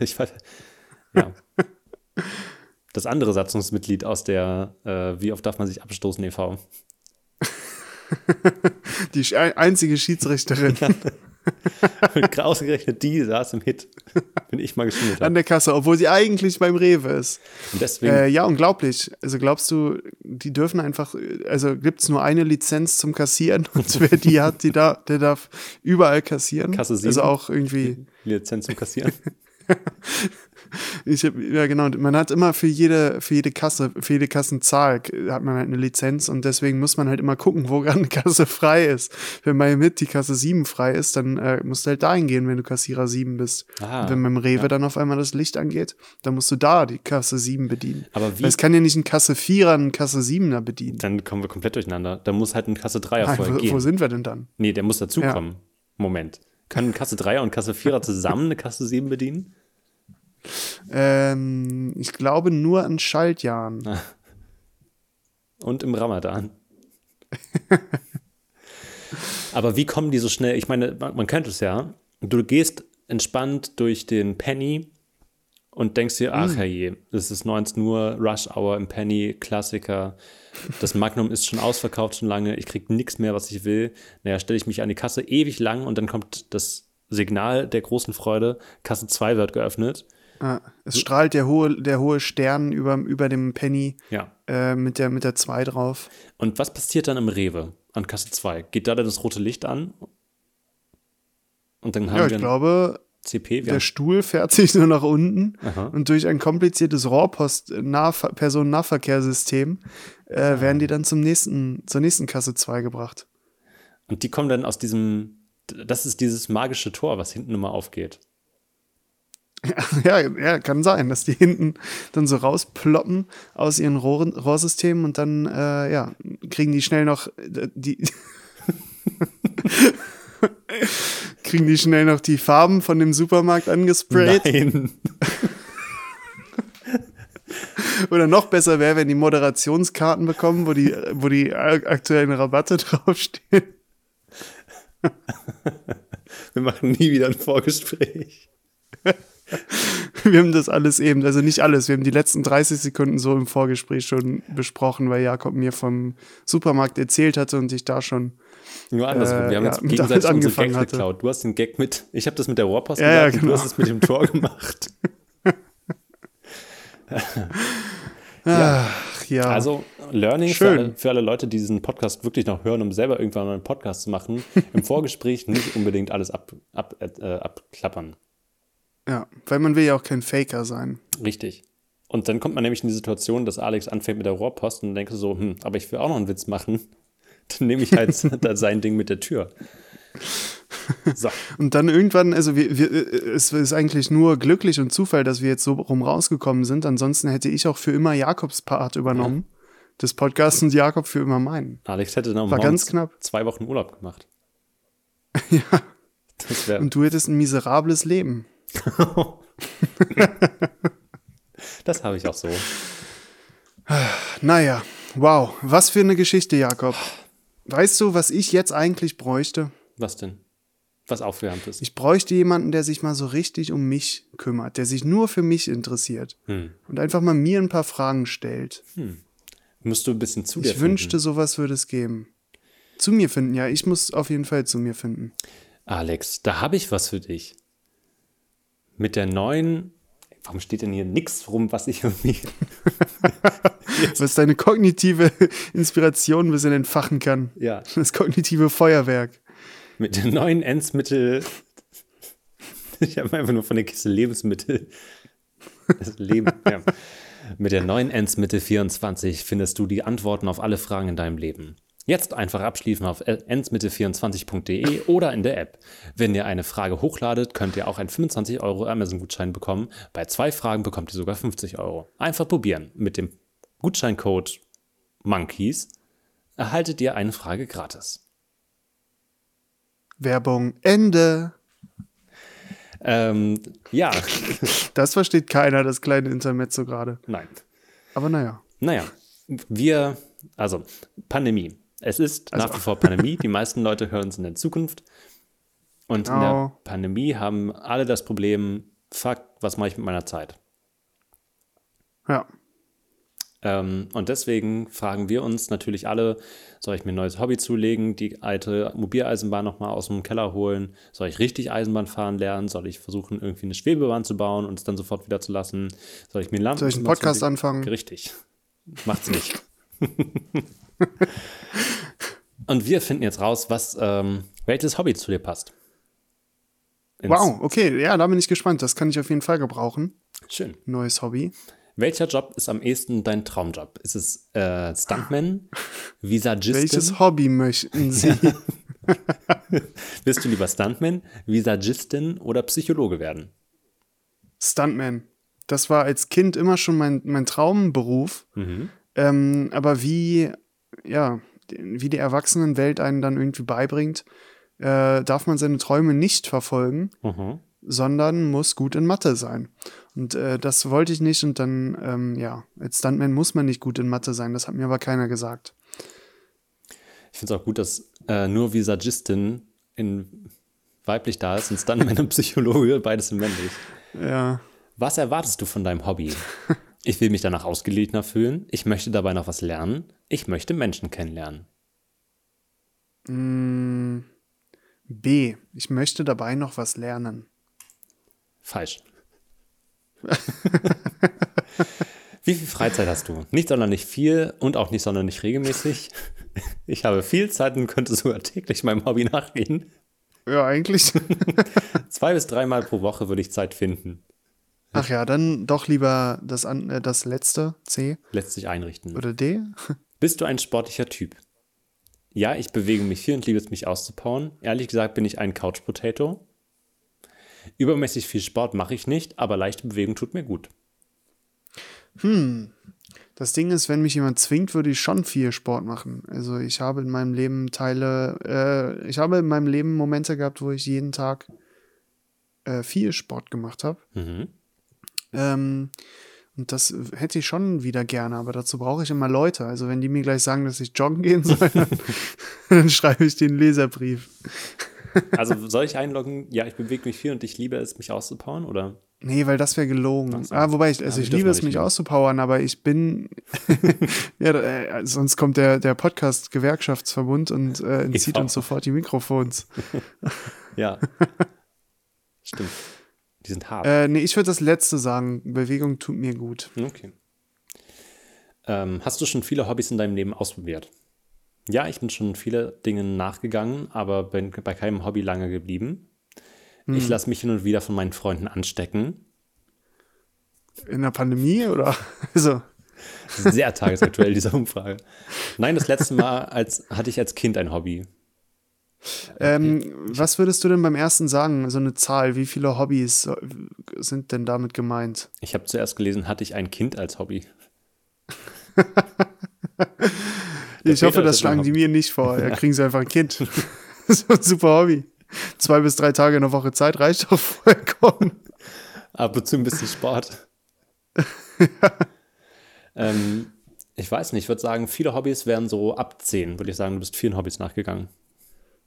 Ich weiß, ja. Das andere Satzungsmitglied aus der äh, Wie oft darf man sich abstoßen e.V. Die einzige Schiedsrichterin Ausgerechnet die saß im Hit. Bin ich mal geschmiert. an der Kasse, obwohl sie eigentlich beim Rewe ist. Und deswegen, Äh, ja, unglaublich. Also glaubst du, die dürfen einfach, also gibt es nur eine Lizenz zum Kassieren und wer die hat, die da, der darf überall kassieren. Kasse sieben. Also auch irgendwie, Lizenz zum Kassieren. ich hab, ja genau, man hat immer für jede, für jede Kasse, für jede Kassenzahl hat man halt eine Lizenz und deswegen muss man halt immer gucken, wo gerade eine Kasse frei ist. Wenn bei mit die Kasse 7 frei ist, dann äh, musst du halt dahin gehen, wenn du Kassierer 7 bist. Ah, wenn beim Rewe dann auf einmal das Licht angeht, dann musst du da die Kasse 7 bedienen. Aber wie- Weil es kann ja nicht ein Kasse 4er, ein Kasse 7er bedienen. Dann kommen wir komplett durcheinander. Da muss halt ein Kasse 3er Nein, vorher wo, gehen. wo sind wir denn dann? nee, der muss dazukommen. Moment. Können Kasse 3er und Kasse 4er zusammen eine Kasse 7 bedienen? Ähm, ich glaube nur an Schaltjahren. Und im Ramadan. Aber wie kommen die so schnell? Ich meine, man, man kennt es ja. Du gehst entspannt durch den Penny und denkst dir, ach herrje, es ist 19 Uhr, Rush Hour im Penny, Klassiker. Das Magnum ist schon ausverkauft schon lange, ich krieg nichts mehr, was ich will. Naja, stelle ich mich an die Kasse ewig lang und dann kommt das Signal der großen Freude, Kasse 2 wird geöffnet. Ah, es strahlt der hohe, der hohe Stern über, über dem Penny Ja. äh, mit der mit der 2 drauf. Und was passiert dann im Rewe an Kasse 2? Geht da dann das rote Licht an? Und dann haben Ja, wir ich ein glaube, CP. Wir der haben, Stuhl fährt sich nur nach unten Aha. und durch ein kompliziertes Rohrpost-Personennahverkehrssystem äh, werden die dann zum nächsten, zur nächsten Kasse 2 gebracht. und die kommen dann aus diesem, das ist dieses magische Tor, was hinten immer aufgeht. Ja, ja, kann sein, dass die hinten dann so rausploppen aus ihren Rohren, Rohrsystemen und dann, äh, ja, kriegen die schnell noch äh, die. kriegen die schnell noch die Farben von dem Supermarkt angesprayt. Nein. Oder noch besser wäre, wenn die Moderationskarten bekommen, wo die, wo die aktuellen Rabatte draufstehen. Wir machen nie wieder ein Vorgespräch. Wir haben das alles eben, also nicht alles, wir haben die letzten 30 Sekunden so im Vorgespräch schon besprochen, weil Jakob mir vom Supermarkt erzählt hatte und ich da schon Nur andersrum. Äh, wir haben ja, jetzt gegenseitig unsere Gags hatte. geklaut. Du hast den Gag mit, ich habe das mit der Rohrpost Ja, ja, gemacht du genau. hast es mit dem Tor gemacht. ja. Ach ja. Also, Learning für alle, für alle Leute, die diesen Podcast wirklich noch hören, um selber irgendwann mal einen Podcast zu machen, im Vorgespräch nicht unbedingt alles ab, ab, äh, abklappern. Ja, weil man will ja auch kein Faker sein. Richtig. Und dann kommt man nämlich in die Situation, dass Alex anfängt mit der Rohrpost und denkt so, hm, aber ich will auch noch einen Witz machen. Dann nehme ich halt sein Ding mit der Tür. So. Und dann irgendwann, also wir, wir, es ist eigentlich nur glücklich und Zufall, dass wir jetzt so rum rausgekommen sind. Ansonsten hätte ich auch für immer Jakobs Part übernommen des Podcasts und Jakob für immer meinen. Alex hätte dann War ganz knapp. zwei Wochen Urlaub gemacht. Ja. Und du hättest ein miserables Leben. Das habe ich auch so. Naja, wow, was für eine Geschichte, Jakob. Weißt du, was ich jetzt eigentlich bräuchte? Was denn? Was aufgewärmt ist. Ich bräuchte jemanden, der sich mal so richtig um mich kümmert, der sich nur für mich interessiert Hm. und einfach mal mir ein paar Fragen stellt. Musst du ein bisschen zu dir Ich wünschte, sowas würde es geben. Zu mir finden, ja, ich muss auf jeden Fall zu mir finden. Alex, da habe ich was für dich. Mit der neuen. Warum steht denn hier nichts rum, was ich irgendwie. Was deine kognitive Inspiration ein bisschen entfachen kann. ja. Das kognitive Feuerwerk. Mit der neuen Ensmittel. Ich habe einfach nur von der Kiste Lebensmittel. Das Leben, ja. Mit der neuen Ensmittel 24 findest du die Antworten auf alle Fragen in deinem Leben. Jetzt einfach abschließen auf ensmittel24.de oder in der App. Wenn ihr eine Frage hochladet, könnt ihr auch einen 25 Euro Amazon-Gutschein bekommen. Bei zwei Fragen bekommt ihr sogar 50 Euro. Einfach probieren. Mit dem Gutscheincode MONKEYS erhaltet ihr eine Frage gratis. Werbung Ende. Ähm, ja, Das versteht keiner, das kleine Intermezzo gerade. nein. Aber naja. Naja, wir, also Pandemie. Es ist Also- nach wie vor Pandemie. Die meisten Leute hören es in der Zukunft. Und in Genau. der Pandemie haben alle das Problem, fuck, was mache ich mit meiner Zeit? Ja. Ähm, und deswegen fragen wir uns natürlich alle, soll ich mir ein neues Hobby zulegen, die alte Mobileisenbahn nochmal aus dem Keller holen? Soll ich richtig Eisenbahn fahren lernen? Soll ich versuchen, irgendwie eine Schwebebahn zu bauen und es dann sofort wieder zu lassen? Soll ich mir Lampen Soll ich einen Podcast anfangen? Richtig. Macht's nicht. und wir finden jetzt raus, was, ähm, welches Hobby zu dir passt. Ins- Wow, okay, ja, da bin ich gespannt. Das kann ich auf jeden Fall gebrauchen. Schön. Neues Hobby. Welcher Job ist am ehesten dein Traumjob? Ist es äh, Stuntman, Visagistin? Welches Hobby möchten Sie? Willst du lieber Stuntman, Visagistin oder Psychologe werden? Stuntman. Das war als Kind immer schon mein, mein Traumberuf. Mhm. Ähm, aber wie, ja, wie die Erwachsenenwelt einen dann irgendwie beibringt, äh, darf man seine Träume nicht verfolgen, Mhm. sondern muss gut in Mathe sein. Und äh, das wollte ich nicht und dann, ähm, ja, als Stuntman muss man nicht gut in Mathe sein. Das hat mir aber keiner gesagt. Ich finde es auch gut, dass äh, nur Visagistin in weiblich da ist und Stuntman und Psychologe, beides in männlich. Ja. Was erwartest du von deinem Hobby? Ich will mich danach ausgeglichener fühlen. Ich möchte dabei noch was lernen. Ich möchte Menschen kennenlernen. Mm, B. Ich möchte dabei noch was lernen. Falsch. Wie viel Freizeit hast du? Nicht sonderlich viel und auch nicht sonderlich regelmäßig. Ich habe viel Zeit und könnte sogar täglich meinem Hobby nachgehen. Ja, eigentlich. Zwei bis dreimal pro Woche würde ich Zeit finden. Ach ja, dann doch lieber das, an, äh, das letzte, C Lässt sich einrichten. oder D. Bist du ein sportlicher Typ? Ja, ich bewege mich viel und liebe es, mich auszupowern. Ehrlich gesagt bin ich ein Couch Potato. Übermäßig viel Sport mache ich nicht, aber leichte Bewegung tut mir gut. Das Ding ist, wenn mich jemand zwingt, würde ich schon viel Sport machen. Also ich habe in meinem Leben Teile, äh, ich habe in meinem Leben Momente gehabt, wo ich jeden Tag äh, viel Sport gemacht habe. Mhm. Ähm, und das hätte ich schon wieder gerne, aber dazu brauche ich immer Leute. Also wenn die mir gleich sagen, dass ich joggen gehen soll, dann, dann schreibe ich den Leserbrief. Also soll ich einloggen? Ja, ich bewege mich viel und ich liebe es, mich auszupowern, oder? Nee, weil das wäre gelogen. so. Ah, wobei ich, Ja, also die ich liebe es, mich lieben. auszupowern, aber ich bin, ja, äh, sonst kommt der, der Podcast-Gewerkschaftsverbund und äh, entzieht uns sofort die Mikrofons. Ja. Stimmt. Die sind hart. Äh, nee, ich würde das letzte sagen. Bewegung tut mir gut. Okay. Ähm, hast du schon viele Hobbys in deinem Leben ausprobiert? Ja, ich bin schon viele Dinge nachgegangen, aber bin bei keinem Hobby lange geblieben. Ich lasse mich hin und wieder von meinen Freunden anstecken. In der Pandemie oder? Also, Sehr tagesaktuell, diese Umfrage. Nein, das letzte Mal als, hatte ich als Kind ein Hobby. Ähm, was würdest du denn beim ersten sagen? So eine Zahl, wie viele Hobbys sind denn damit gemeint? Ich habe zuerst gelesen, hatte ich ein Kind als Hobby. Ich hoffe, ist das schlagen die mir nicht vor. Da kriegen sie einfach ein Kind. so ein super Hobby. Zwei bis drei Tage in der Woche Zeit reicht doch vollkommen. Ab und zu ein bisschen Sport. ähm, ich weiß nicht, ich würde sagen, viele Hobbys wären so ab 10, würde ich sagen, du bist vielen Hobbys nachgegangen.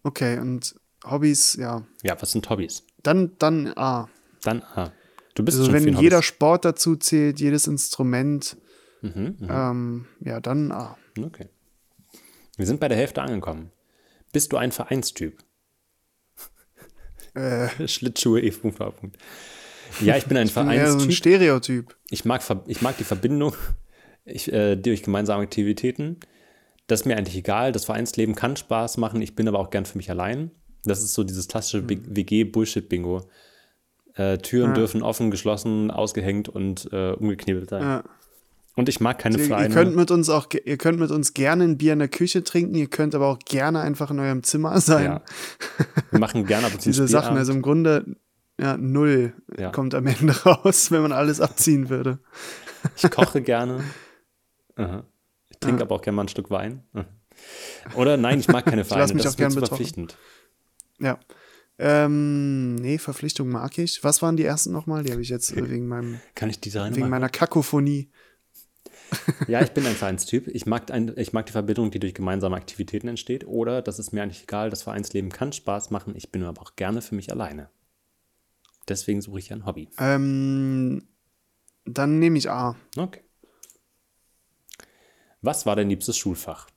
Okay, und Hobbys, ja. Ja, was sind Hobbys? Dann, dann A. Dann, ah, du bist Also wenn jeder Hobbys. Sport dazu zählt, jedes Instrument, Mhm, mhm. ähm, ja, dann A. Okay. Wir sind bei der Hälfte angekommen. Bist du ein Vereinstyp? Äh, Schlittschuhe, E. Punkt, A. Punkt. Ja, ich bin ein eher so ein Vereinstyp. Stereotyp. Ich mag, ich mag die Verbindung ich, äh, durch gemeinsame Aktivitäten. Das ist mir eigentlich egal. Das Vereinsleben kann Spaß machen. Ich bin aber auch gern für mich allein. Das ist so dieses klassische Bi- WG-Bullshit-Bingo. Äh, Türen Ja. dürfen offen, geschlossen, ausgehängt und äh, umgeknebelt sein. Ja. Und ich mag keine Ihr, ihr könnt mit uns auch, ihr könnt mit uns gerne ein Bier in der Küche trinken, ihr könnt aber auch gerne einfach in eurem Zimmer sein. ja. Wir machen gerne ab und zu Diese Sachen, also im Grunde, ja, null Ja. kommt am Ende raus, wenn man alles abziehen würde. Ich koche gerne. Aha. Ich trinke Ja. aber auch gerne mal ein Stück Wein. Oder nein, ich mag keine Vereine. das ist mir verpflichtend. Ja. Ähm, nee, Verpflichtung mag ich. Was waren die ersten nochmal? Die habe ich jetzt äh, wegen meinem, Kann ich eine wegen mal? meiner Kakophonie. Ja, ich bin ein Vereinstyp. Ich mag, ein, ich mag die Verbindung, die durch gemeinsame Aktivitäten entsteht. Oder, das ist mir eigentlich egal, das Vereinsleben kann Spaß machen. Ich bin aber auch gerne für mich alleine. Deswegen suche ich ein Hobby. Ähm, dann nehme ich A. Okay. Was war dein liebstes Schulfach?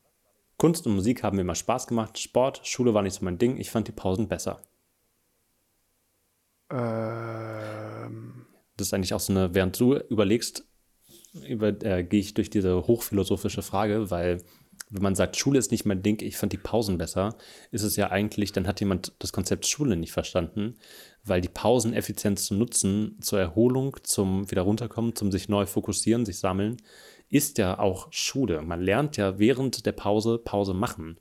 Kunst und Musik haben mir immer Spaß gemacht. Sport, Schule war nicht so mein Ding. Ich fand die Pausen besser. Ähm, Das ist eigentlich auch so eine, während du überlegst, über, äh, gehe ich durch diese hochphilosophische Frage, weil wenn man sagt, Schule ist nicht mein Ding, ich fand die Pausen besser, ist es ja eigentlich, dann hat jemand das Konzept Schule nicht verstanden, weil die Pausen effizient zu nutzen, zur Erholung, zum wieder runterkommen, zum sich neu fokussieren, sich sammeln, ist ja auch Schule. Man lernt ja während der Pause Pause machen.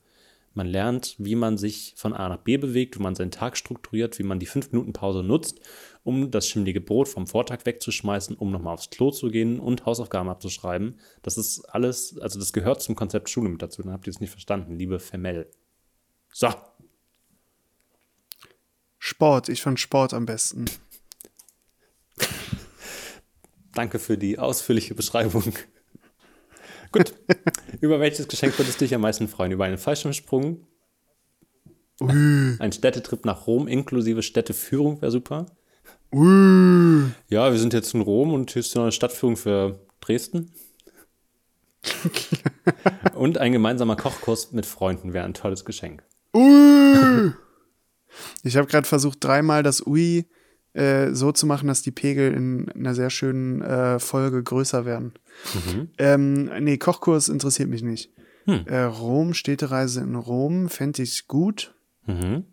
Man lernt, wie man sich von A nach B bewegt, wie man seinen Tag strukturiert, wie man die 5-Minuten-Pause nutzt, um das schimmlige Brot vom Vortag wegzuschmeißen, um nochmal aufs Klo zu gehen und Hausaufgaben abzuschreiben. Das ist alles, also das gehört zum Konzept Schule mit dazu. Dann habt ihr es nicht verstanden, liebe Vermell. So, Sport. Ich fand Sport am besten. danke für die ausführliche Beschreibung. Gut. Über welches Geschenk würdest du dich am meisten freuen? Über einen Fallschirmsprung? Ein Städtetrip nach Rom inklusive Städteführung wäre super. Ja, wir sind jetzt in Rom und hier ist noch eine Stadtführung für Dresden. und ein gemeinsamer Kochkurs mit Freunden wäre ein tolles Geschenk. Ich habe gerade versucht, dreimal das Ui äh, so zu machen, dass die Pegel in einer sehr schönen äh, Folge größer werden. Ähm, nee, Kochkurs interessiert mich nicht. Äh, Rom, Städtereise in Rom, fände ich gut. Mhm.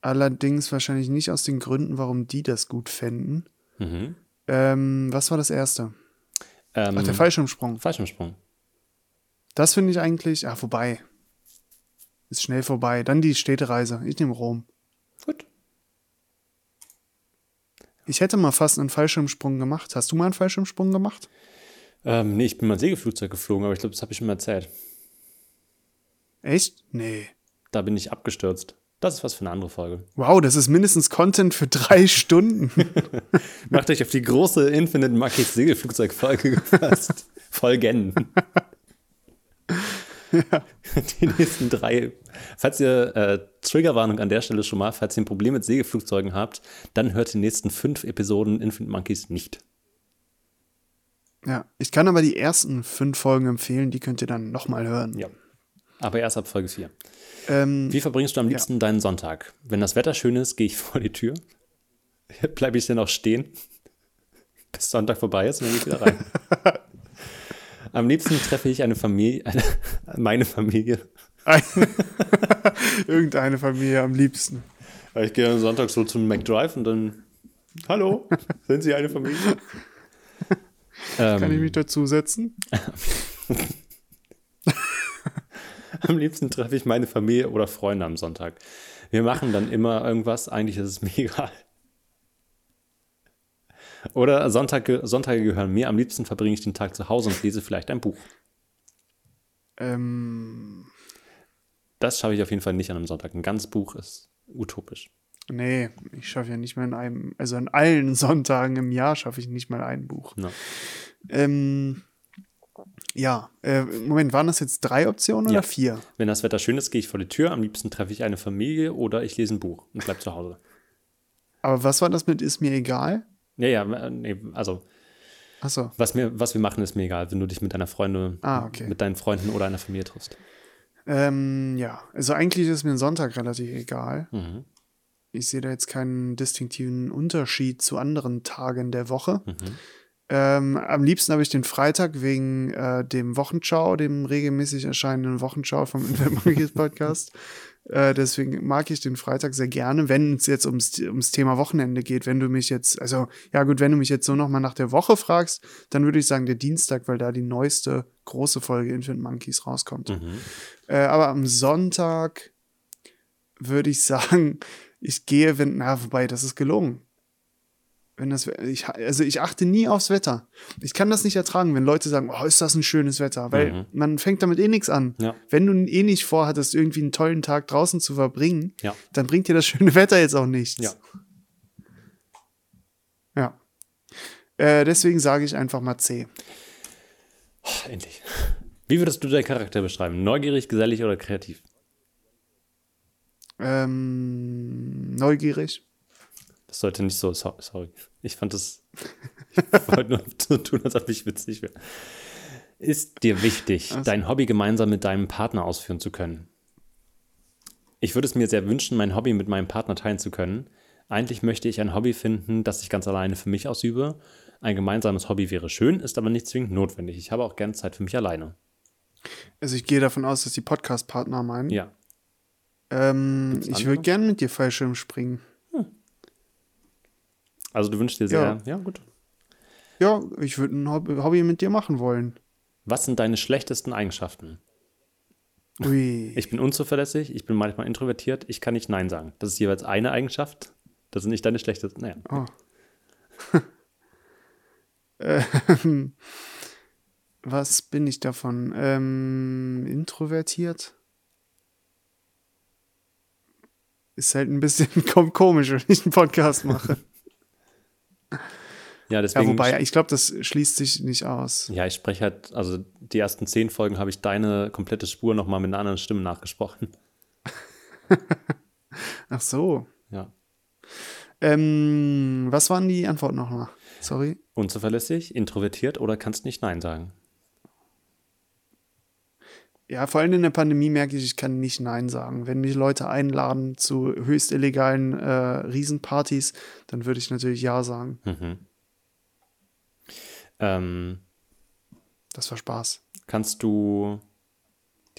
Allerdings wahrscheinlich nicht aus den Gründen, warum die das gut fänden. Mhm. Ähm, was war das erste? Ähm, Ach, der Fallschirmsprung. Fallschirmsprung. Das finde ich eigentlich, ah, vorbei. Ist schnell vorbei. Dann die Städtereise. Ich nehme Rom. Gut. Ich hätte mal fast einen Fallschirmsprung gemacht. Hast du mal einen Fallschirmsprung gemacht? Ähm, nee, ich bin mal ein Segelflugzeug geflogen, aber ich glaube, das habe ich schon mal erzählt. Echt? Nee. Da bin ich abgestürzt. Das ist was für eine andere Folge. Wow, das ist mindestens Content für drei Stunden. Macht euch auf die große Infinite Monkeys Segelflugzeugfolge gefasst. Folgen. Die nächsten drei. Falls ihr äh, Triggerwarnung an der Stelle schon mal, falls ihr ein Problem mit Segelflugzeugen habt, dann hört die nächsten fünf Episoden Infinite Monkeys nicht. ja, ich kann aber die ersten fünf Folgen empfehlen. Die könnt ihr dann nochmal hören. Ja. Aber erst ab Folge 4. Ähm, Wie verbringst du am liebsten deinen Sonntag? Wenn das Wetter schön ist, gehe ich vor die Tür. Bleibe ich dann auch stehen, bis Sonntag vorbei ist und dann gehe ich wieder rein. Am liebsten treffe ich eine Familie, eine, meine Familie. irgendeine Familie am liebsten. Ich gehe am Sonntag so zum McDrive und dann, hallo, sind Sie eine Familie? Kann ich ähm, mich dazusetzen? am liebsten treffe ich meine Familie oder Freunde am Sonntag. Wir machen dann immer irgendwas, eigentlich ist es mir egal. Oder Sonntage, Sonntage gehören mir. Am liebsten verbringe ich den Tag zu Hause und lese vielleicht ein Buch. Ähm, Das schaffe ich auf jeden Fall nicht an einem Sonntag. Ein ganzes Buch ist utopisch. nee, ich schaffe ja nicht mal in einem, also an allen Sonntagen im Jahr schaffe ich nicht mal ein Buch. No. Ähm, ja, äh, Moment, waren das jetzt drei Optionen Ja. oder vier? Wenn das Wetter schön ist, gehe ich vor die Tür. Am liebsten treffe ich eine Familie oder ich lese ein Buch und bleibe zu Hause. Aber was war das mit ist mir egal? Ja, ja, äh, nee, also Achso, was, mir, was wir machen, ist mir egal, wenn du dich mit deiner Freunde, Ah, okay. mit deinen Freunden oder einer Familie triffst. ähm, ja, also eigentlich ist mir ein Sonntag relativ egal. Mhm. Ich sehe da jetzt keinen distinktiven Unterschied zu anderen Tagen der Woche. Mhm. Ähm, am liebsten habe ich den Freitag wegen äh, dem Wochenschau, dem regelmäßig erscheinenden Wochenschau vom Invermonkeys Podcast. Äh, deswegen mag ich den Freitag sehr gerne, wenn es jetzt ums, ums Thema Wochenende geht. Wenn du mich jetzt, also ja gut, wenn du mich jetzt so nochmal nach der Woche fragst, dann würde ich sagen der Dienstag, weil da die neueste große Folge Infant Monkeys rauskommt. Mhm. Äh, aber am Sonntag würde ich sagen, ich gehe, wenn, na, wobei, das ist gelungen. Wenn das, ich, also ich achte nie aufs Wetter. Ich kann das nicht ertragen, wenn Leute sagen, oh, ist das ein schönes Wetter, weil Mhm. man fängt damit eh nichts an. Ja. Wenn du eh nicht vorhattest, irgendwie einen tollen Tag draußen zu verbringen, Ja. dann bringt dir das schöne Wetter jetzt auch nichts. Ja. Ja. Äh, deswegen sage ich einfach mal C. Oh, endlich. Wie würdest du deinen Charakter beschreiben? Neugierig, gesellig oder kreativ? Ähm, neugierig. Das sollte nicht so, so- sorry. Ich fand das, ich wollte nur so tun, als ob ich witzig wäre. Ist dir wichtig, dein Hobby gemeinsam mit deinem Partner ausführen zu können? Ich würde es mir sehr wünschen, mein Hobby mit meinem Partner teilen zu können. Eigentlich möchte ich ein Hobby finden, das ich ganz alleine für mich ausübe. Ein gemeinsames Hobby wäre schön, ist aber nicht zwingend notwendig. Ich habe auch gerne Zeit für mich alleine. Also ich gehe davon aus, dass die Podcast-Partner meinen. Ja. Ähm, ich würde gerne mit dir Fallschirm springen. Also du wünschst dir sehr, Ja. ja, gut. Ja, ich würde ein Hobby, mit dir machen wollen. Was sind deine schlechtesten Eigenschaften? Ui. Ich bin unzuverlässig, ich bin manchmal introvertiert, ich kann nicht Nein sagen. Das ist jeweils eine Eigenschaft. Das sind nicht deine schlechtesten. Naja. Oh. ähm, was bin ich davon? Ähm, introvertiert? Ist halt ein bisschen kom komisch, wenn ich einen Podcast mache. Ja, deswegen. Ja, wobei, ich glaube, das schließt sich nicht aus. Ja, ich spreche halt, also die ersten zehn Folgen habe ich deine komplette Spur nochmal mit einer anderen Stimme nachgesprochen. Ach so. Ja. Ähm, was waren die Antworten nochmal? Sorry. Unzuverlässig, introvertiert oder kannst nicht Nein sagen? Ja, vor allem in der Pandemie merke ich, ich kann nicht Nein sagen. Wenn mich Leute einladen zu höchst illegalen äh, Riesenpartys, dann würde ich natürlich Ja sagen. Mhm. Ähm, Das war Spaß. kannst du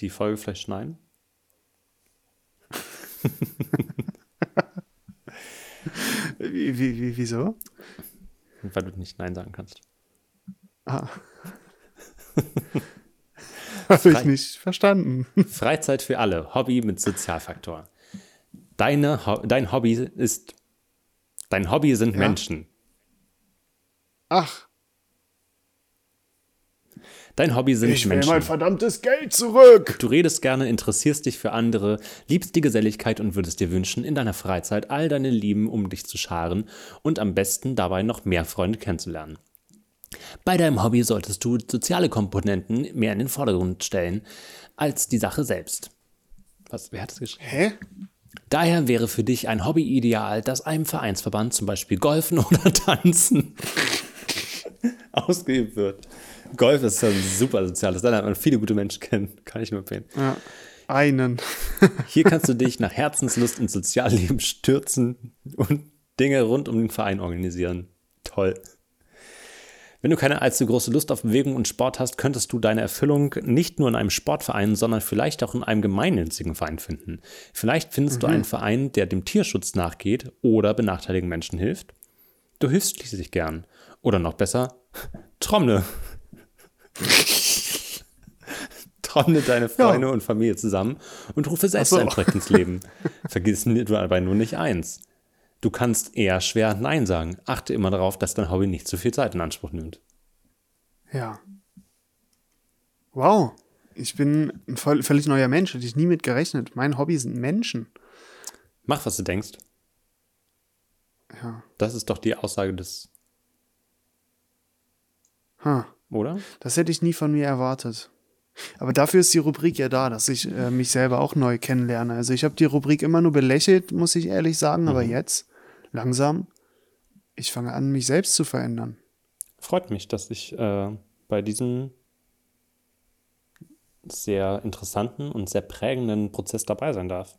die Folge vielleicht schneiden? Wie, wie, wie, wieso? Weil du nicht Nein sagen kannst. Ah. Habe ich nicht verstanden. Freizeit für alle, Hobby mit Sozialfaktor. Deine, Ho dein Hobby ist, dein Hobby sind Ja. Menschen. Ach, Dein Hobby sind ich will Menschen. mein verdammtes Geld zurück. Du redest gerne, interessierst dich für andere, liebst die Geselligkeit und würdest dir wünschen, in deiner Freizeit all deine Lieben um dich zu scharen und am besten dabei noch mehr Freunde kennenzulernen. Bei deinem Hobby solltest du soziale Komponenten mehr in den Vordergrund stellen als die Sache selbst. Was, wer hat das geschrieben? Hä? Daher wäre für dich ein Hobby ideal, das einem Vereinsverband, zum Beispiel Golfen oder Tanzen, ausgeübt wird. Golf ist ein super soziales, da lernt man viele gute Menschen kennen, kann ich nur empfehlen. Ja, einen. Hier kannst du dich nach Herzenslust ins Sozialleben stürzen und Dinge rund um den Verein organisieren. Toll. Wenn du keine allzu große Lust auf Bewegung und Sport hast, könntest du deine Erfüllung nicht nur in einem Sportverein, sondern vielleicht auch in einem gemeinnützigen Verein finden. Vielleicht findest du einen Verein, der dem Tierschutz nachgeht oder benachteiligten Menschen hilft. Du hilfst schließlich gern. Oder noch besser, trommle. trommle deine Freunde und Familie zusammen und rufe selbst so. ein Projekt ins Leben. Vergiss dabei nur nicht eins. Du kannst eher schwer Nein sagen. Achte immer darauf, dass dein Hobby nicht zu viel Zeit in Anspruch nimmt. Ja. Wow. Ich bin ein völlig neuer Mensch. Hätte ich nie mit gerechnet. Mein Hobby sind Menschen. Mach, was du denkst. Ja. Das ist doch die Aussage des, Ha. Oder? Das hätte ich nie von mir erwartet. Aber dafür ist die Rubrik ja da, dass ich äh, mich selber auch neu kennenlerne. Also ich habe die Rubrik immer nur belächelt, muss ich ehrlich sagen, aber jetzt langsam, ich fange an, mich selbst zu verändern. Freut mich, dass ich äh, bei diesem sehr interessanten und sehr prägenden Prozess dabei sein darf.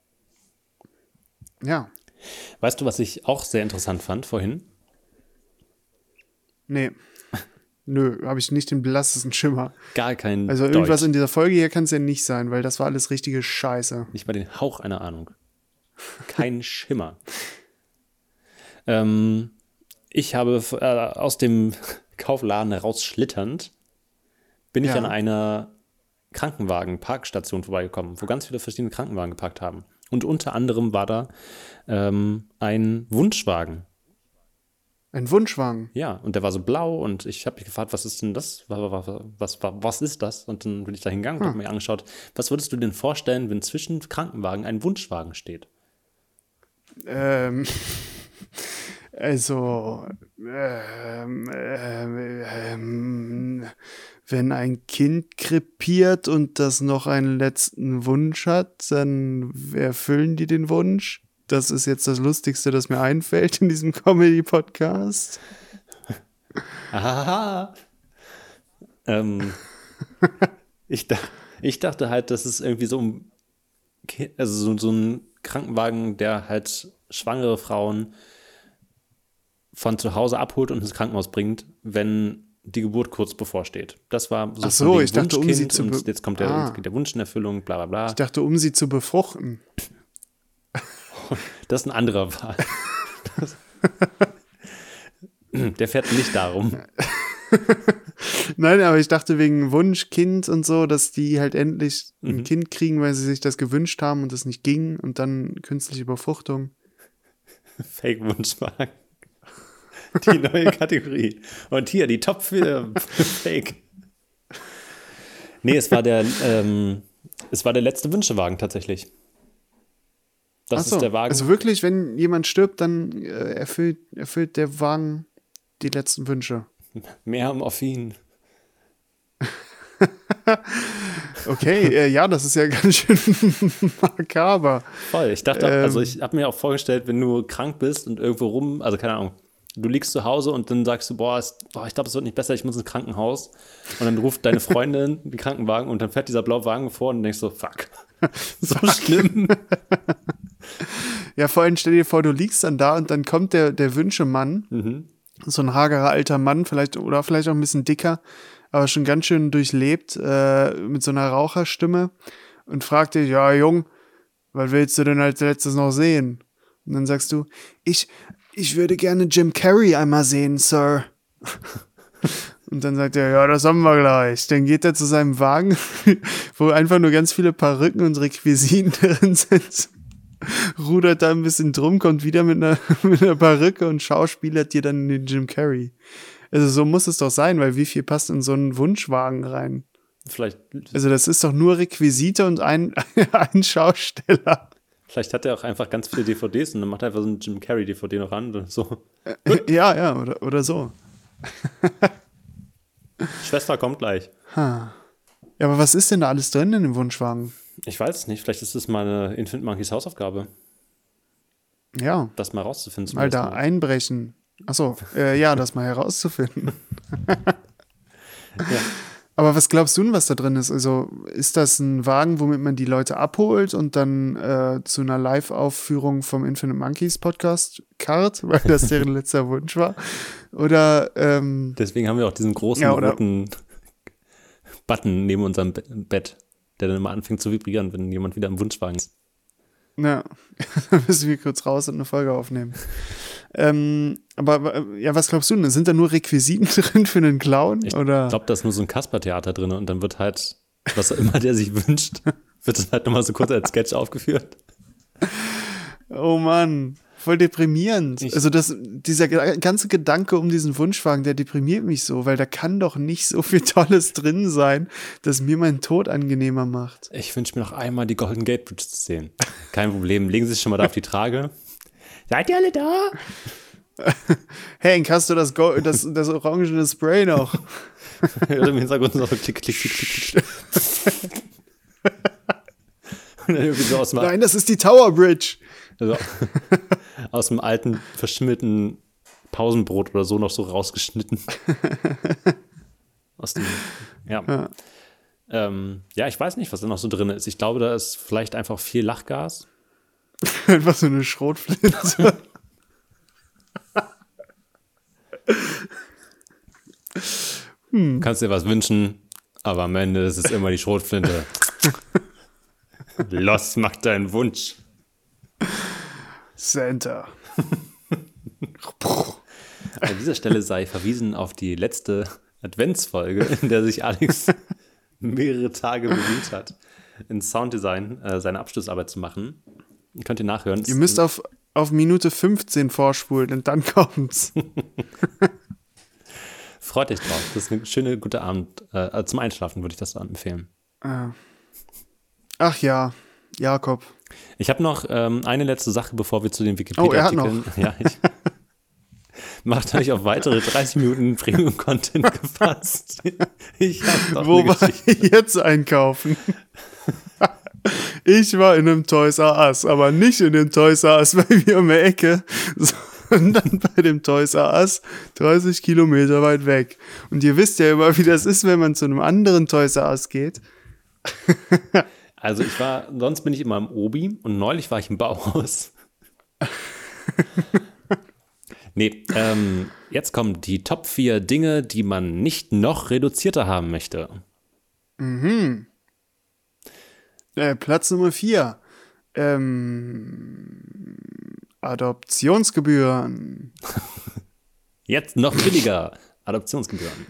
Ja, Weißt du, was ich auch sehr interessant fand vorhin? nee. Nö, habe ich nicht den blassesten Schimmer. Gar kein Also irgendwas Deutsch. in dieser Folge hier kann es ja nicht sein, weil das war alles richtige Scheiße. Nicht mal den Hauch einer Ahnung. Kein Schimmer. Ähm, ich habe äh, aus dem Kaufladen rausschlitternd, bin ich Ja. an einer Krankenwagen-Parkstation vorbeigekommen, wo ganz viele verschiedene Krankenwagen geparkt haben. Und unter anderem war da ähm, ein Wunschwagen. Ein Wunschwagen. Ja, und der war so blau und ich habe mich gefragt, was ist denn das? Was, was, was, ist das? Und dann bin ich da hingegangen und habe mir angeschaut, was würdest du denn vorstellen, wenn zwischen Krankenwagen ein Wunschwagen steht? Ähm, also, ähm, ähm, ähm, wenn ein Kind krepiert und das noch einen letzten Wunsch hat, dann erfüllen die den Wunsch. Das ist jetzt das Lustigste, das mir einfällt in diesem Comedy-Podcast. Ahaha. Ähm, ich, ich dachte halt, das ist irgendwie so ein, also so, so ein Krankenwagen, der halt schwangere Frauen von zu Hause abholt und ins Krankenhaus bringt, wenn die Geburt kurz bevorsteht. Das war so, Ach so, ich dachte, um sie zu und jetzt kommt der, Ah. der Wunsch in Erfüllung, bla bla bla. Ich dachte, um sie zu befruchten. Das ist ein anderer. Das- Der fährt nicht darum. Nein, aber ich dachte wegen Wunsch, Kind und so, dass die halt endlich Mhm. ein Kind kriegen, weil sie sich das gewünscht haben und das nicht ging und dann künstliche Befruchtung. Fake-Wunschwagen. Die neue Kategorie. Und hier die Top 4 Fake. Nee, es war der, ähm, es war der letzte Wünschewagen tatsächlich. Das so, ist der Wagen. Also wirklich, wenn jemand stirbt, dann äh, erfüllt, erfüllt der Wagen die letzten Wünsche. Mehr Morphin. Okay, äh, ja, das ist ja ganz schön makaber. Voll. Ich dachte, Ähm. also ich habe mir auch vorgestellt, wenn du krank bist und irgendwo rum, also keine Ahnung, du liegst zu Hause und dann sagst du, boah, es, boah ich glaube, es wird nicht besser, ich muss ins Krankenhaus. Und dann ruft deine Freundin den Krankenwagen und dann fährt dieser blaue Wagen vor und denkst so, fuck, so schlimm. Ja, vor allem stell dir vor, du liegst dann da und dann kommt der, der Wünschemann, so ein hagerer alter Mann, vielleicht oder vielleicht auch ein bisschen dicker, aber schon ganz schön durchlebt, äh, mit so einer Raucherstimme und fragt dich, ja, Jung, was willst du denn als letztes noch sehen? Und dann sagst du, ich, ich würde gerne Jim Carrey einmal sehen, Sir. Und dann sagt er, ja, das haben wir gleich. Dann geht er zu seinem Wagen, wo einfach nur ganz viele Perücken und Requisiten drin sind rudert da ein bisschen drum, kommt wieder mit einer, mit einer Perücke und schauspielert dir dann den Jim Carrey. Also so muss es doch sein, weil wie viel passt in so einen Wunschwagen rein? Vielleicht, Also das ist doch nur Requisite und ein, ein Schausteller. vielleicht hat er auch einfach ganz viele DVDs und dann macht er einfach so einen Jim Carrey DVD noch an und so. Ja, ja, oder, oder so. Schwester kommt gleich. Ja, aber was ist denn da alles drin in dem Wunschwagen? Ich weiß es nicht, vielleicht ist es mal eine Infinite Monkeys Hausaufgabe, Ja, das mal rauszufinden. mal da einbrechen. Achso, äh, ja, das mal herauszufinden. Aber was glaubst du denn, was da drin ist? Also ist das ein Wagen, womit man die Leute abholt und dann äh, zu einer Live-Aufführung vom Infinite Monkeys Podcast karrt, weil das deren letzter Wunsch war? Oder ähm, Deswegen haben wir auch diesen großen Ja, roten Button neben unserem Be- Bett, der dann immer anfängt zu vibrieren, wenn jemand wieder im Wunschwagen ist. na, dann müssen wir kurz raus und eine Folge aufnehmen. Ähm, aber ja, was glaubst du denn? Sind da nur Requisiten drin für einen Clown? Ich glaube, da ist nur so ein Kaspertheater drin und dann wird halt, was auch immer der sich wünscht, wird es halt nochmal so kurz als Sketch aufgeführt. Oh Mann, voll deprimierend. Ich- also das, dieser ganze Gedanke um diesen Wunschwagen, der deprimiert mich so, weil da kann doch nicht so viel Tolles drin sein, das mir meinen Tod angenehmer macht. Ich wünsche mir noch einmal die Golden Gate Bridge zu sehen. Kein Problem, legen Sie sich schon mal da auf die Trage. Seid ihr alle da? Hank, hast du das, Go das, das orangene Spray noch? Im Hintergrund so klick, klick, klick, klick, klick. So Nein, das ist die Tower Bridge. Also, aus dem alten, verschimmelten Pausenbrot oder so noch so rausgeschnitten. aus dem, ja. Ja. Ähm, ja, ich weiß nicht, was da noch so drin ist. Ich glaube, da ist vielleicht einfach viel Lachgas. Einfach so eine Schrotflinte. Du kannst dir was wünschen, aber am Ende ist es immer die Schrotflinte. Los, mach deinen Wunsch. Center. An dieser Stelle sei verwiesen auf die letzte Adventsfolge, in der sich Alex mehrere Tage bemüht hat, in Sounddesign äh, seine Abschlussarbeit zu machen. Könnt ihr nachhören. Ihr müsst auf, auf Minute 15 vorspulen und dann kommt's. Freut euch drauf. Das ist eine schöne, gute Abend. Äh, zum Einschlafen würde ich das dann empfehlen. Ach ja, Jakob. Ich habe noch ähm, eine letzte Sache, bevor wir zu den Oh, Wikipedia-Artikeln. Ja, ich macht euch auf weitere 30 Minuten Premium-Content gefasst. Ich habe noch Wo eine war Geschichte. ich jetzt einkaufen? ich war in einem Toys R Us, aber nicht in dem Toys R Us bei mir um die Ecke, sondern bei dem Toys R Us 30 Kilometer weit weg. Und ihr wisst ja immer, wie das ist, wenn man zu einem anderen Toys R Us geht. Also ich war, sonst bin ich immer im Obi und neulich war ich im Bauhaus. nee, ähm, jetzt kommen die Top 4 Dinge, die man nicht noch reduzierter haben möchte. Äh, Platz Nummer 4. Ähm, Adoptionsgebühren. Jetzt noch billiger. Adoptionsgebühren.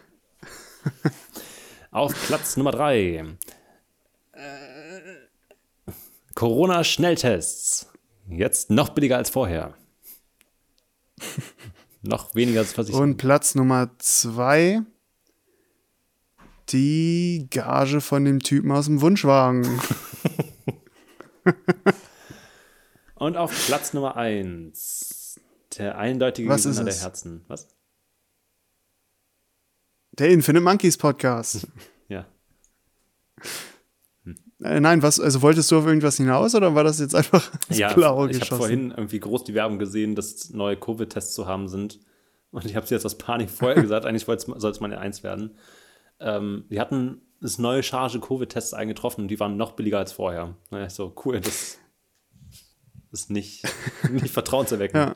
Auf Platz Nummer 3. Corona-Schnelltests. Jetzt noch billiger als vorher. noch weniger als ich. Und Platz Nummer 2. Die Gage von dem Typen aus dem Wunschwagen. Und auf Platz Nummer 1. Der eindeutige Was Gewinner ist der? Herzen. Was? Der Infinite Monkeys Podcast. Ja. Äh, nein, was, also wolltest du auf irgendwas hinaus oder war das jetzt einfach ins Ja, Blaue ich habe geschossen? vorhin irgendwie groß die Werbung gesehen, dass neue Covid-Tests zu haben sind. Und ich habe es jetzt aus Panik vorher gesagt, eigentlich soll es meine Eins werden. Ähm, die hatten das neue Charge Covid-Tests eingetroffen und die waren noch billiger als vorher. Naja, so cool, das ist nicht, nicht vertrauenserweckend. Ja.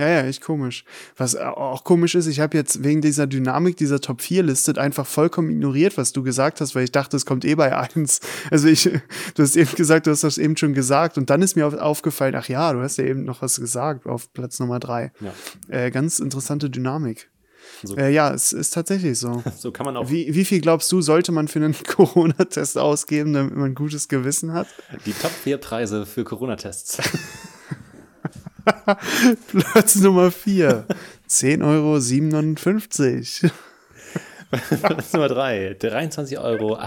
Ja, ja, echt komisch. Was auch komisch ist, ich habe jetzt wegen dieser Dynamik dieser Top 4 listet einfach vollkommen ignoriert, was du gesagt hast, weil ich dachte, es kommt eh bei 1. Also ich, du hast eben gesagt, du hast das eben schon gesagt und dann ist mir auf, aufgefallen, ach ja, du hast ja eben noch was gesagt auf Platz Nummer 3. Ja. Äh, ganz interessante Dynamik. So. Äh, ja, es ist tatsächlich so. So kann man auch Wie, wie viel glaubst du, sollte man für einen Corona-Test ausgeben, damit man ein gutes Gewissen hat? die Top 4 Preise für Corona-Tests. Platz Nummer 4. 10,57 Euro. Platz Nummer 3, 23,68 Euro.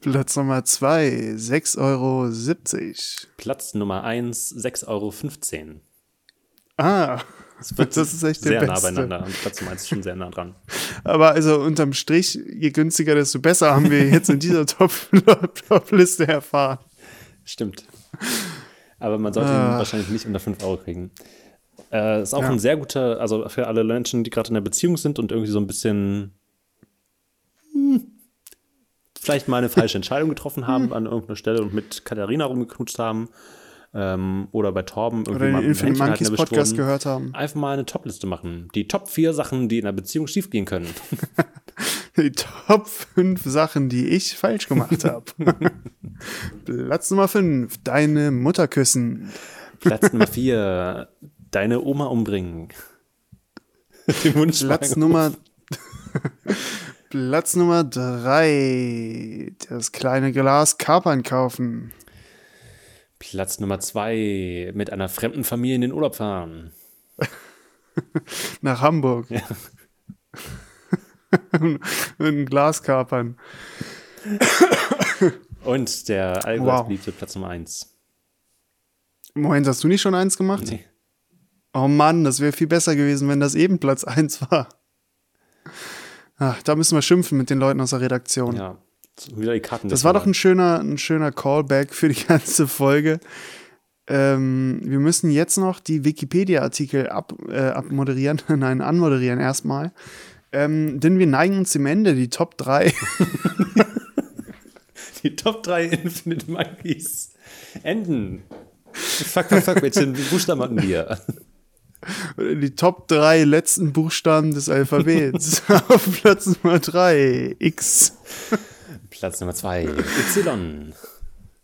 Platz Nummer 2, 6,70 Euro. Platz Nummer 1, 6,15 Euro. Ah, Es wird Das ist echt der sehr nah Beste. beieinander. Und Platz Nummer 1 ist schon sehr nah dran. aber also unterm Strich, je günstiger, desto besser haben wir jetzt in dieser Top- Top-Liste erfahren. Stimmt. Aber man sollte ihn Ah. wahrscheinlich nicht unter 5 Euro kriegen. Äh, ist auch Ja. ein sehr guter, also für alle Menschen, die gerade in der Beziehung sind und irgendwie so ein bisschen hm, vielleicht mal eine falsche Entscheidung getroffen haben Hm. an irgendeiner Stelle und mit Katharina rumgeknutscht haben ähm, oder bei Torben irgendwie Oder den mal Infinite Händchen Monkeys Podcast gehört haben. Einfach mal eine Top-Liste machen. Die Top 4 Sachen, die in einer Beziehung schiefgehen können. Die Top 5 Sachen, die ich falsch gemacht habe. Platz Nummer 5, deine Mutter küssen. Platz Nummer 4, deine Oma umbringen. Den Wunsch Platz Nummer Platz Nummer 3, das kleine Glas Kapern kaufen. Platz Nummer zwei, mit einer fremden Familie in den Urlaub fahren. Nach Hamburg. Ein Glas kapern. Und der allseits beliebte Platz Nummer eins. Moment, hast du nicht schon eins gemacht? Nee. Oh Mann, das wäre viel besser gewesen, wenn das eben Platz 1 war. Ach, da müssen wir schimpfen mit den Leuten aus der Redaktion. Ja, wieder die Karten. Das war doch ein schöner, ein schöner Callback für die ganze Folge. Ähm, wir müssen jetzt noch die Wikipedia-Artikel ab, äh, abmoderieren, nein, anmoderieren erstmal. Ähm, denn wir neigen uns dem Ende, die Top 3. Die Top 3 Infinite Monkeys enden. Fuck, fuck, fuck, welche Buchstaben hatten wir? die Top 3 letzten Buchstaben des Alphabets. Auf Platz Nummer 3, X. Platz Nummer 2, Y.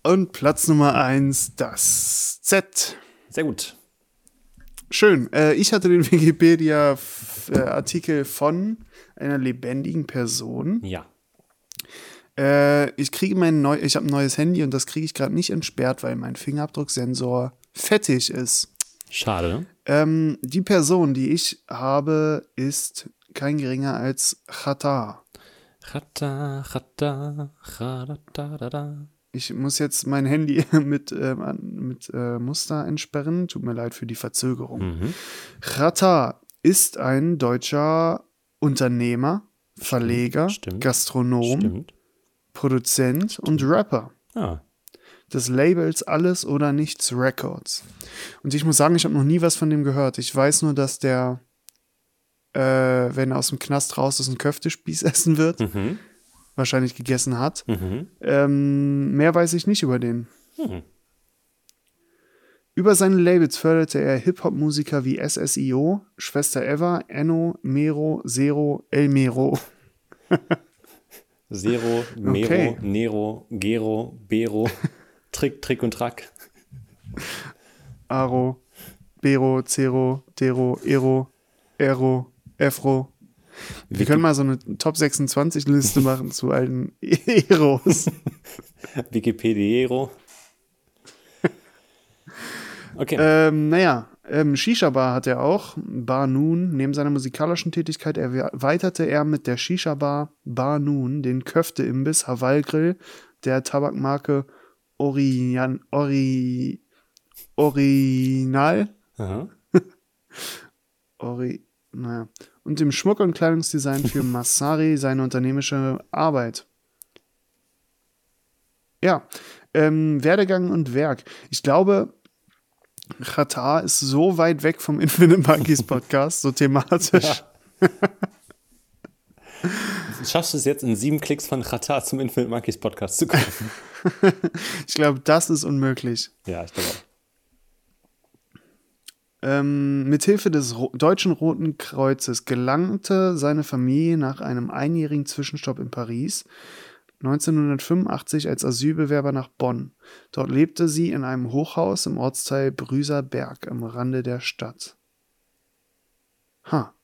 Und Platz Nummer 1, das Z. Sehr gut. Schön. Äh, ich hatte den Wikipedia-Artikel von einer lebendigen Person. Ja. Äh, ich kriege mein neu, ich habe ein neues Handy und das kriege ich gerade nicht entsperrt, weil mein Fingerabdrucksensor fettig ist. Schade. Ähm, die Person, die ich habe, ist kein geringer als Chata. Chata, chata, chadadadada. Ich muss jetzt mein Handy mit, an- mit äh, Muster entsperren. Tut mir leid für die Verzögerung. Mhm. Chata ist ein deutscher Unternehmer, Verleger, stimmt, Gastronom, Stimmt. Produzent und Rapper. Ah, des Labels Alles oder Nichts Records. Und ich muss sagen, ich habe noch nie was von dem gehört. Ich weiß nur, dass der, äh, wenn er aus dem Knast raus ist, einen Köftespieß essen wird. mhm. Wahrscheinlich gegessen hat. Mhm. Ähm, mehr weiß ich nicht über den. Mhm. Über seine Labels förderte er Hip-Hop-Musiker wie SSIO, Schwester Eva, Enno, Mero, Zero, El Mero. Zero, Mero, Okay. Nero, Gero, Bero, Trick, Trick und Track. Aro, Bero, Zero, Dero, Ero, Ero, Efro. Wir können mal so eine Top 26 Liste machen zu alten Eros. Wikipedia. Okay. ähm, naja, ähm, Shisha-Bar hat er auch. Bar Noon. Neben seiner musikalischen Tätigkeit erweiterte er mit der Shisha-Bar Bar Noon den Köfte-Imbiss Hawaii Grill der Tabakmarke Orian, Ori, Original. Aha. Ori, naja. Und im Schmuck- und Kleidungsdesign für Masari seine unternehmerische Arbeit. Ja, ähm, Werdegang und Werk. Ich glaube, Qatar ist so weit weg vom Infinite Monkeys Podcast, so thematisch. Ja. Schaffst du es jetzt in sieben Klicks von Qatar zum Infinite Monkeys Podcast zu kommen? ich glaube, das ist unmöglich. Ja, ich glaube auch. Ähm, mithilfe des Ro Deutschen Roten Kreuzes gelangte seine Familie nach einem einjährigen Zwischenstopp in Paris 1985 als Asylbewerber nach Bonn. Dort lebte sie in einem Hochhaus im Ortsteil Brüser Berg am Rande der Stadt. Ha.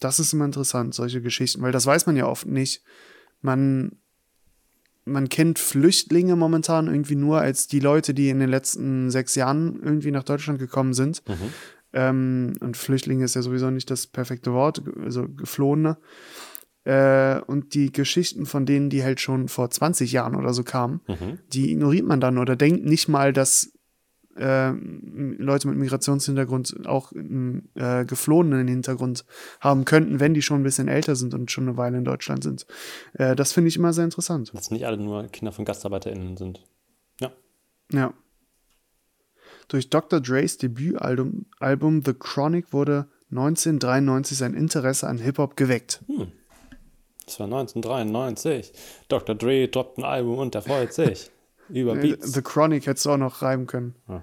Das ist immer interessant, solche Geschichten, weil das weiß man ja oft nicht. Man, man kennt Flüchtlinge momentan irgendwie nur als die Leute, die in den letzten sechs Jahren irgendwie nach Deutschland gekommen sind. Mhm. Ähm, und Flüchtlinge ist ja sowieso nicht das perfekte Wort, also Geflohene. Äh, und die Geschichten von denen, die halt schon vor 20 Jahren oder so kamen, Mhm. die ignoriert man dann oder denkt nicht mal, dass äh, Leute mit Migrationshintergrund auch einen äh, geflohenen Hintergrund haben könnten, wenn die schon ein bisschen älter sind und schon eine Weile in Deutschland sind. Äh, das finde ich immer sehr interessant. Dass nicht alle nur Kinder von GastarbeiterInnen sind. Ja. Ja. Durch Dr. Dre's Debütalbum Album The Chronic wurde 1993 sein Interesse an Hip-Hop geweckt. Das war 1993. Dr. Dre droppt ein Album und er freut sich. Über Beats. The Chronic hättest du auch noch reiben können. Ja.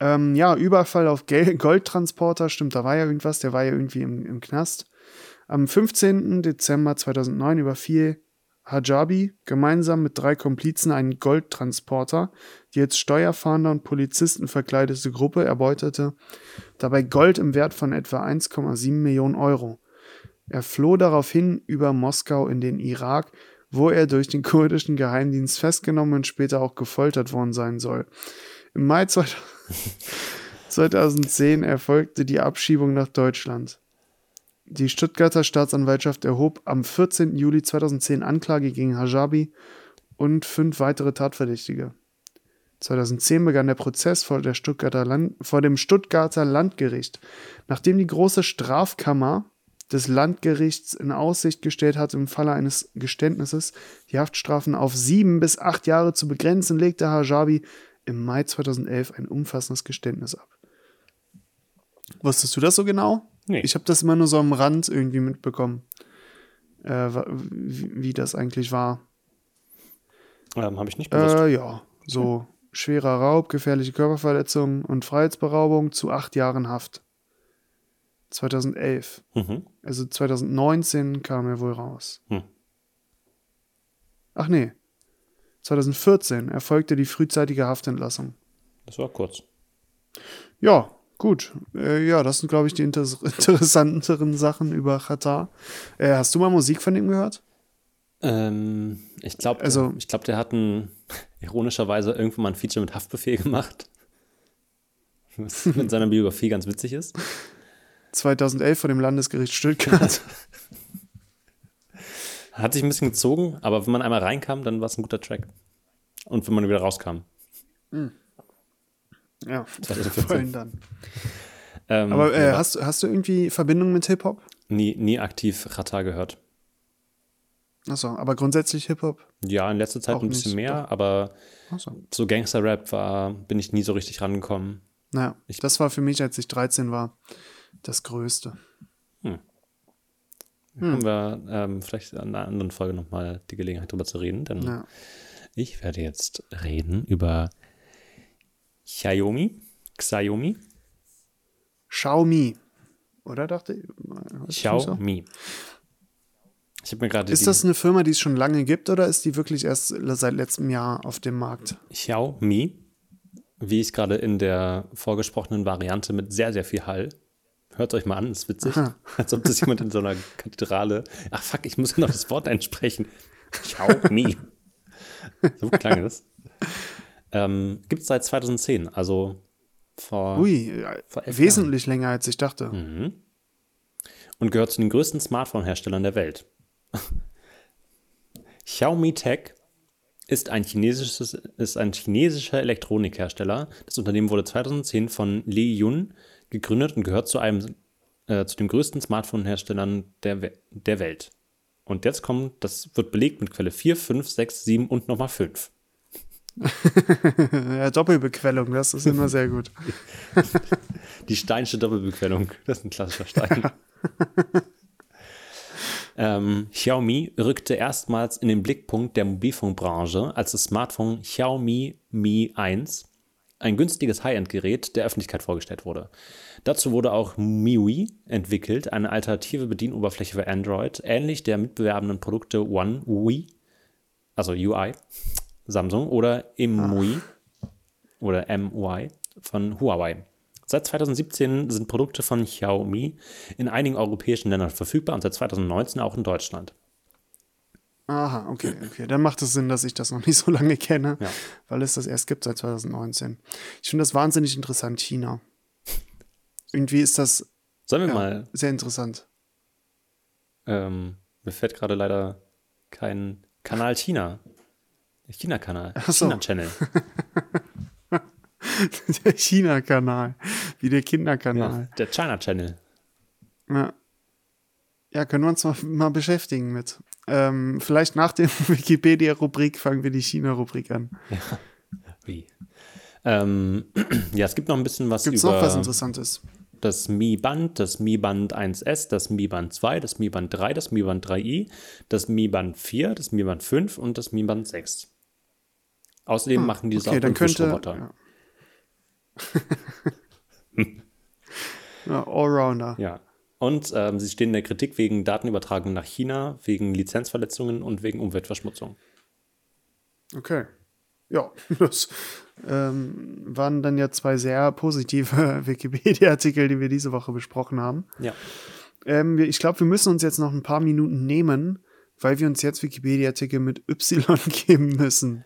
Ähm, ja, Überfall auf Goldtransporter, stimmt, da war ja irgendwas, der war ja irgendwie im, im Knast. Am 15. Dezember 2009 überfiel Hajabi gemeinsam mit drei Komplizen einen Goldtransporter. Die als Steuerfahnder und Polizisten verkleidete Gruppe erbeutete dabei Gold im Wert von etwa 1,7 Millionen Euro. Er floh daraufhin über Moskau in den Irak, wo er durch den kurdischen Geheimdienst festgenommen und später auch gefoltert worden sein soll. Im Mai 2000 2010 erfolgte die Abschiebung nach Deutschland. Die Stuttgarter Staatsanwaltschaft erhob am 14. Juli 2010 Anklage gegen Hajabi und fünf weitere Tatverdächtige. 2010 begann der Prozess vor, der Stuttgarter Land, vor dem Stuttgarter Landgericht, nachdem die große Strafkammer des Landgerichts in Aussicht gestellt hat, im Falle eines Geständnisses die Haftstrafen auf sieben bis acht Jahre zu begrenzen, legte Hajabi im Mai 2011 ein umfassendes Geständnis ab. Wusstest du das so genau? Nee. Ich habe das immer nur so am Rand irgendwie mitbekommen, äh, wie, wie das eigentlich war. Ähm, Habe ich nicht bewusst. Äh, ja, so schwerer Raub, gefährliche Körperverletzung und Freiheitsberaubung zu acht Jahren Haft. 2011. Mhm. Also 2019 kam er wohl raus. Hm. Ach nee. 2014 erfolgte die frühzeitige Haftentlassung. Das war kurz. Ja, gut. Äh, ja, das sind, glaube ich, die inter interessanteren Sachen über Katar. Äh, hast du mal Musik von ihm gehört? Ähm, ich glaube, Also- ich glaub, der hat ein, ironischerweise irgendwann mal ein Feature mit Haftbefehl gemacht. Was mit seiner Biografie ganz witzig ist. 2011 vor dem Landesgericht Stuttgart. Hat sich ein bisschen gezogen, aber wenn man einmal reinkam, dann war es ein guter Track. Und wenn man wieder rauskam. ja, 2014. vollen dann. Ähm, Aber äh, ja, hast, hast du irgendwie Verbindung mit Hip-Hop? nie, nie aktiv Rata gehört. Achso, aber grundsätzlich Hip-Hop? Ja, in letzter Zeit Auch ein bisschen nicht, mehr, aber Achso. so Gangster-Rap war, bin ich nie so richtig rangekommen. Naja, Ich- das war für mich, als ich 13 war, das Größte. Hm. Hm. Haben wir ähm, vielleicht an einer anderen Folge nochmal die Gelegenheit drüber zu reden, denn Ja. ich werde jetzt reden über Xiaomi. Xiaomi. Xiaomi. Oder dachte ich? so? Xiaomi. Ich habe mir gerade Ist das eine Firma, die es schon lange gibt oder ist die wirklich erst seit letztem Jahr auf dem Markt? Xiaomi, wie ich gerade in der vorgesprochenen Variante mit sehr, sehr viel Hall. Hört euch mal an, ist witzig. Aha. Als ob das jemand in so einer Kathedrale. Ach fuck, ich muss ja noch das Wort einsprechen. Xiaomi. so klang das. Ähm, Gibt es seit 2010, also vor. Ui, vor wesentlich länger als ich dachte. Mhm. Und gehört zu den größten Smartphone-Herstellern der Welt. Xiaomi Tech ist ein, chinesisches, ist ein chinesischer Elektronikhersteller. Das Unternehmen wurde 2010 von Li Yun gegründet und gehört zu einem äh, zu den größten Smartphone-Herstellern der, We der Welt. Und jetzt kommt, das wird belegt mit Quelle 4, 5, 6, 7 und nochmal 5. ja, Doppelbequellung, das ist immer sehr gut. Die steinische Doppelbequellung, das ist ein klassischer Stein. ähm, Xiaomi rückte erstmals in den Blickpunkt der Mobilfunkbranche, als das Smartphone Xiaomi Mi 1 ein günstiges High-End-Gerät der Öffentlichkeit vorgestellt wurde. Dazu wurde auch MIUI entwickelt, eine alternative Bedienoberfläche für Android, ähnlich der mitbewerbenden Produkte One UI, also UI, Samsung oder MUI oder MUI von Huawei. Seit 2017 sind Produkte von Xiaomi in einigen europäischen Ländern verfügbar und seit 2019 auch in Deutschland. Aha, okay, okay. Dann macht es Sinn, dass ich das noch nicht so lange kenne, Ja. weil es das erst gibt seit 2019. Ich finde das wahnsinnig interessant, China. Irgendwie ist das Sollen wir ja, mal, sehr interessant. ähm, mir fällt gerade leider kein Kanal China. China-Kanal. So. China-Channel. der China-Kanal, wie der Ja, Kinderkanal. der China-Channel. Ja. ja, können wir uns mal, mal beschäftigen mit. Ähm, vielleicht nach der Wikipedia-Rubrik fangen wir die China-Rubrik an. Wie? Ähm, ja, es gibt noch ein bisschen was Gibt es über noch was Interessantes? das Mi Band, das Mi Band 1S, das Mi Band 2, das Mi Band 3, das Mi Band 3i, das Mi Band 4, das Mi Band 5 und das Mi Band 6. Außerdem machen die Okay, auch. Fischroboter. Ja. ja, Allrounder. Ja. Und ähm, sie stehen in der Kritik wegen Datenübertragung nach China, wegen Lizenzverletzungen und wegen Umweltverschmutzung. Okay. Ja, das ähm, waren dann ja zwei sehr positive Wikipedia-Artikel, die wir diese Woche besprochen haben. Ja. Ähm, ich glaube, wir müssen uns jetzt noch ein paar Minuten nehmen, weil wir uns jetzt Wikipedia-Artikel mit Y geben müssen.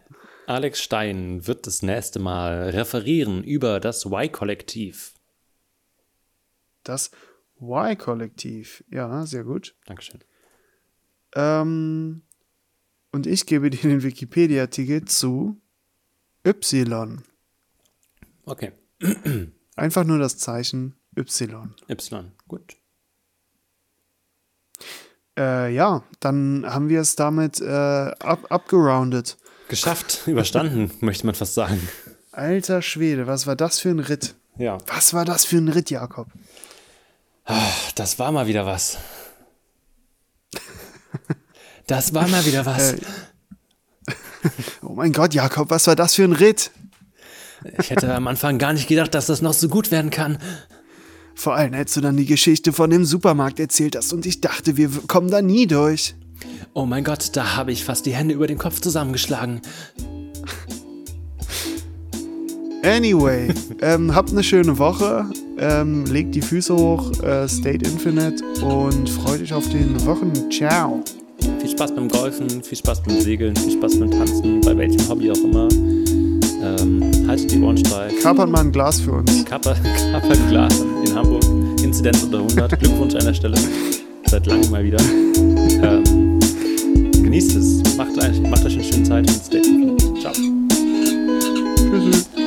Alex Stein wird das nächste Mal referieren über das Y-Kollektiv. Das Y-Kollektiv. Ja, sehr gut. Dankeschön. Ähm, und ich gebe dir den Wikipedia-Artikel zu Y. Okay. Einfach nur das Zeichen Y. Y. Gut. Äh, ja, dann haben wir es damit äh, ab abgeroundet. Geschafft, überstanden, möchte man fast sagen. Alter Schwede, was war das für ein Ritt? Ja, Was war das für ein Ritt, Jakob? das war mal wieder was. Das war mal wieder was. Äh, Oh mein Gott, Jakob, was war das für ein Ritt? Ich hätte am Anfang gar nicht gedacht, dass das noch so gut werden kann. Vor allem, als du dann die Geschichte von dem Supermarkt erzählt hast und ich dachte, wir kommen da nie durch. Oh mein Gott, da habe ich fast die Hände über den Kopf zusammengeschlagen. Anyway, ähm, habt eine schöne Woche, ähm, legt die Füße hoch, äh, stayed infinite und freut euch auf den Wochen. Ciao. Viel Spaß beim Golfen, viel Spaß beim Segeln, viel Spaß beim Tanzen, bei welchem Hobby auch immer. Ähm, haltet die Ohren steif. Kapert mal ein Glas für uns. Kapper, Kapper Glas in Hamburg. Inzidenz unter 100. Glückwunsch an der Stelle. Seit langem mal wieder. Ähm, genießt es. Macht, euch- macht euch eine schöne Zeit und stay. Ciao. Tschüssi.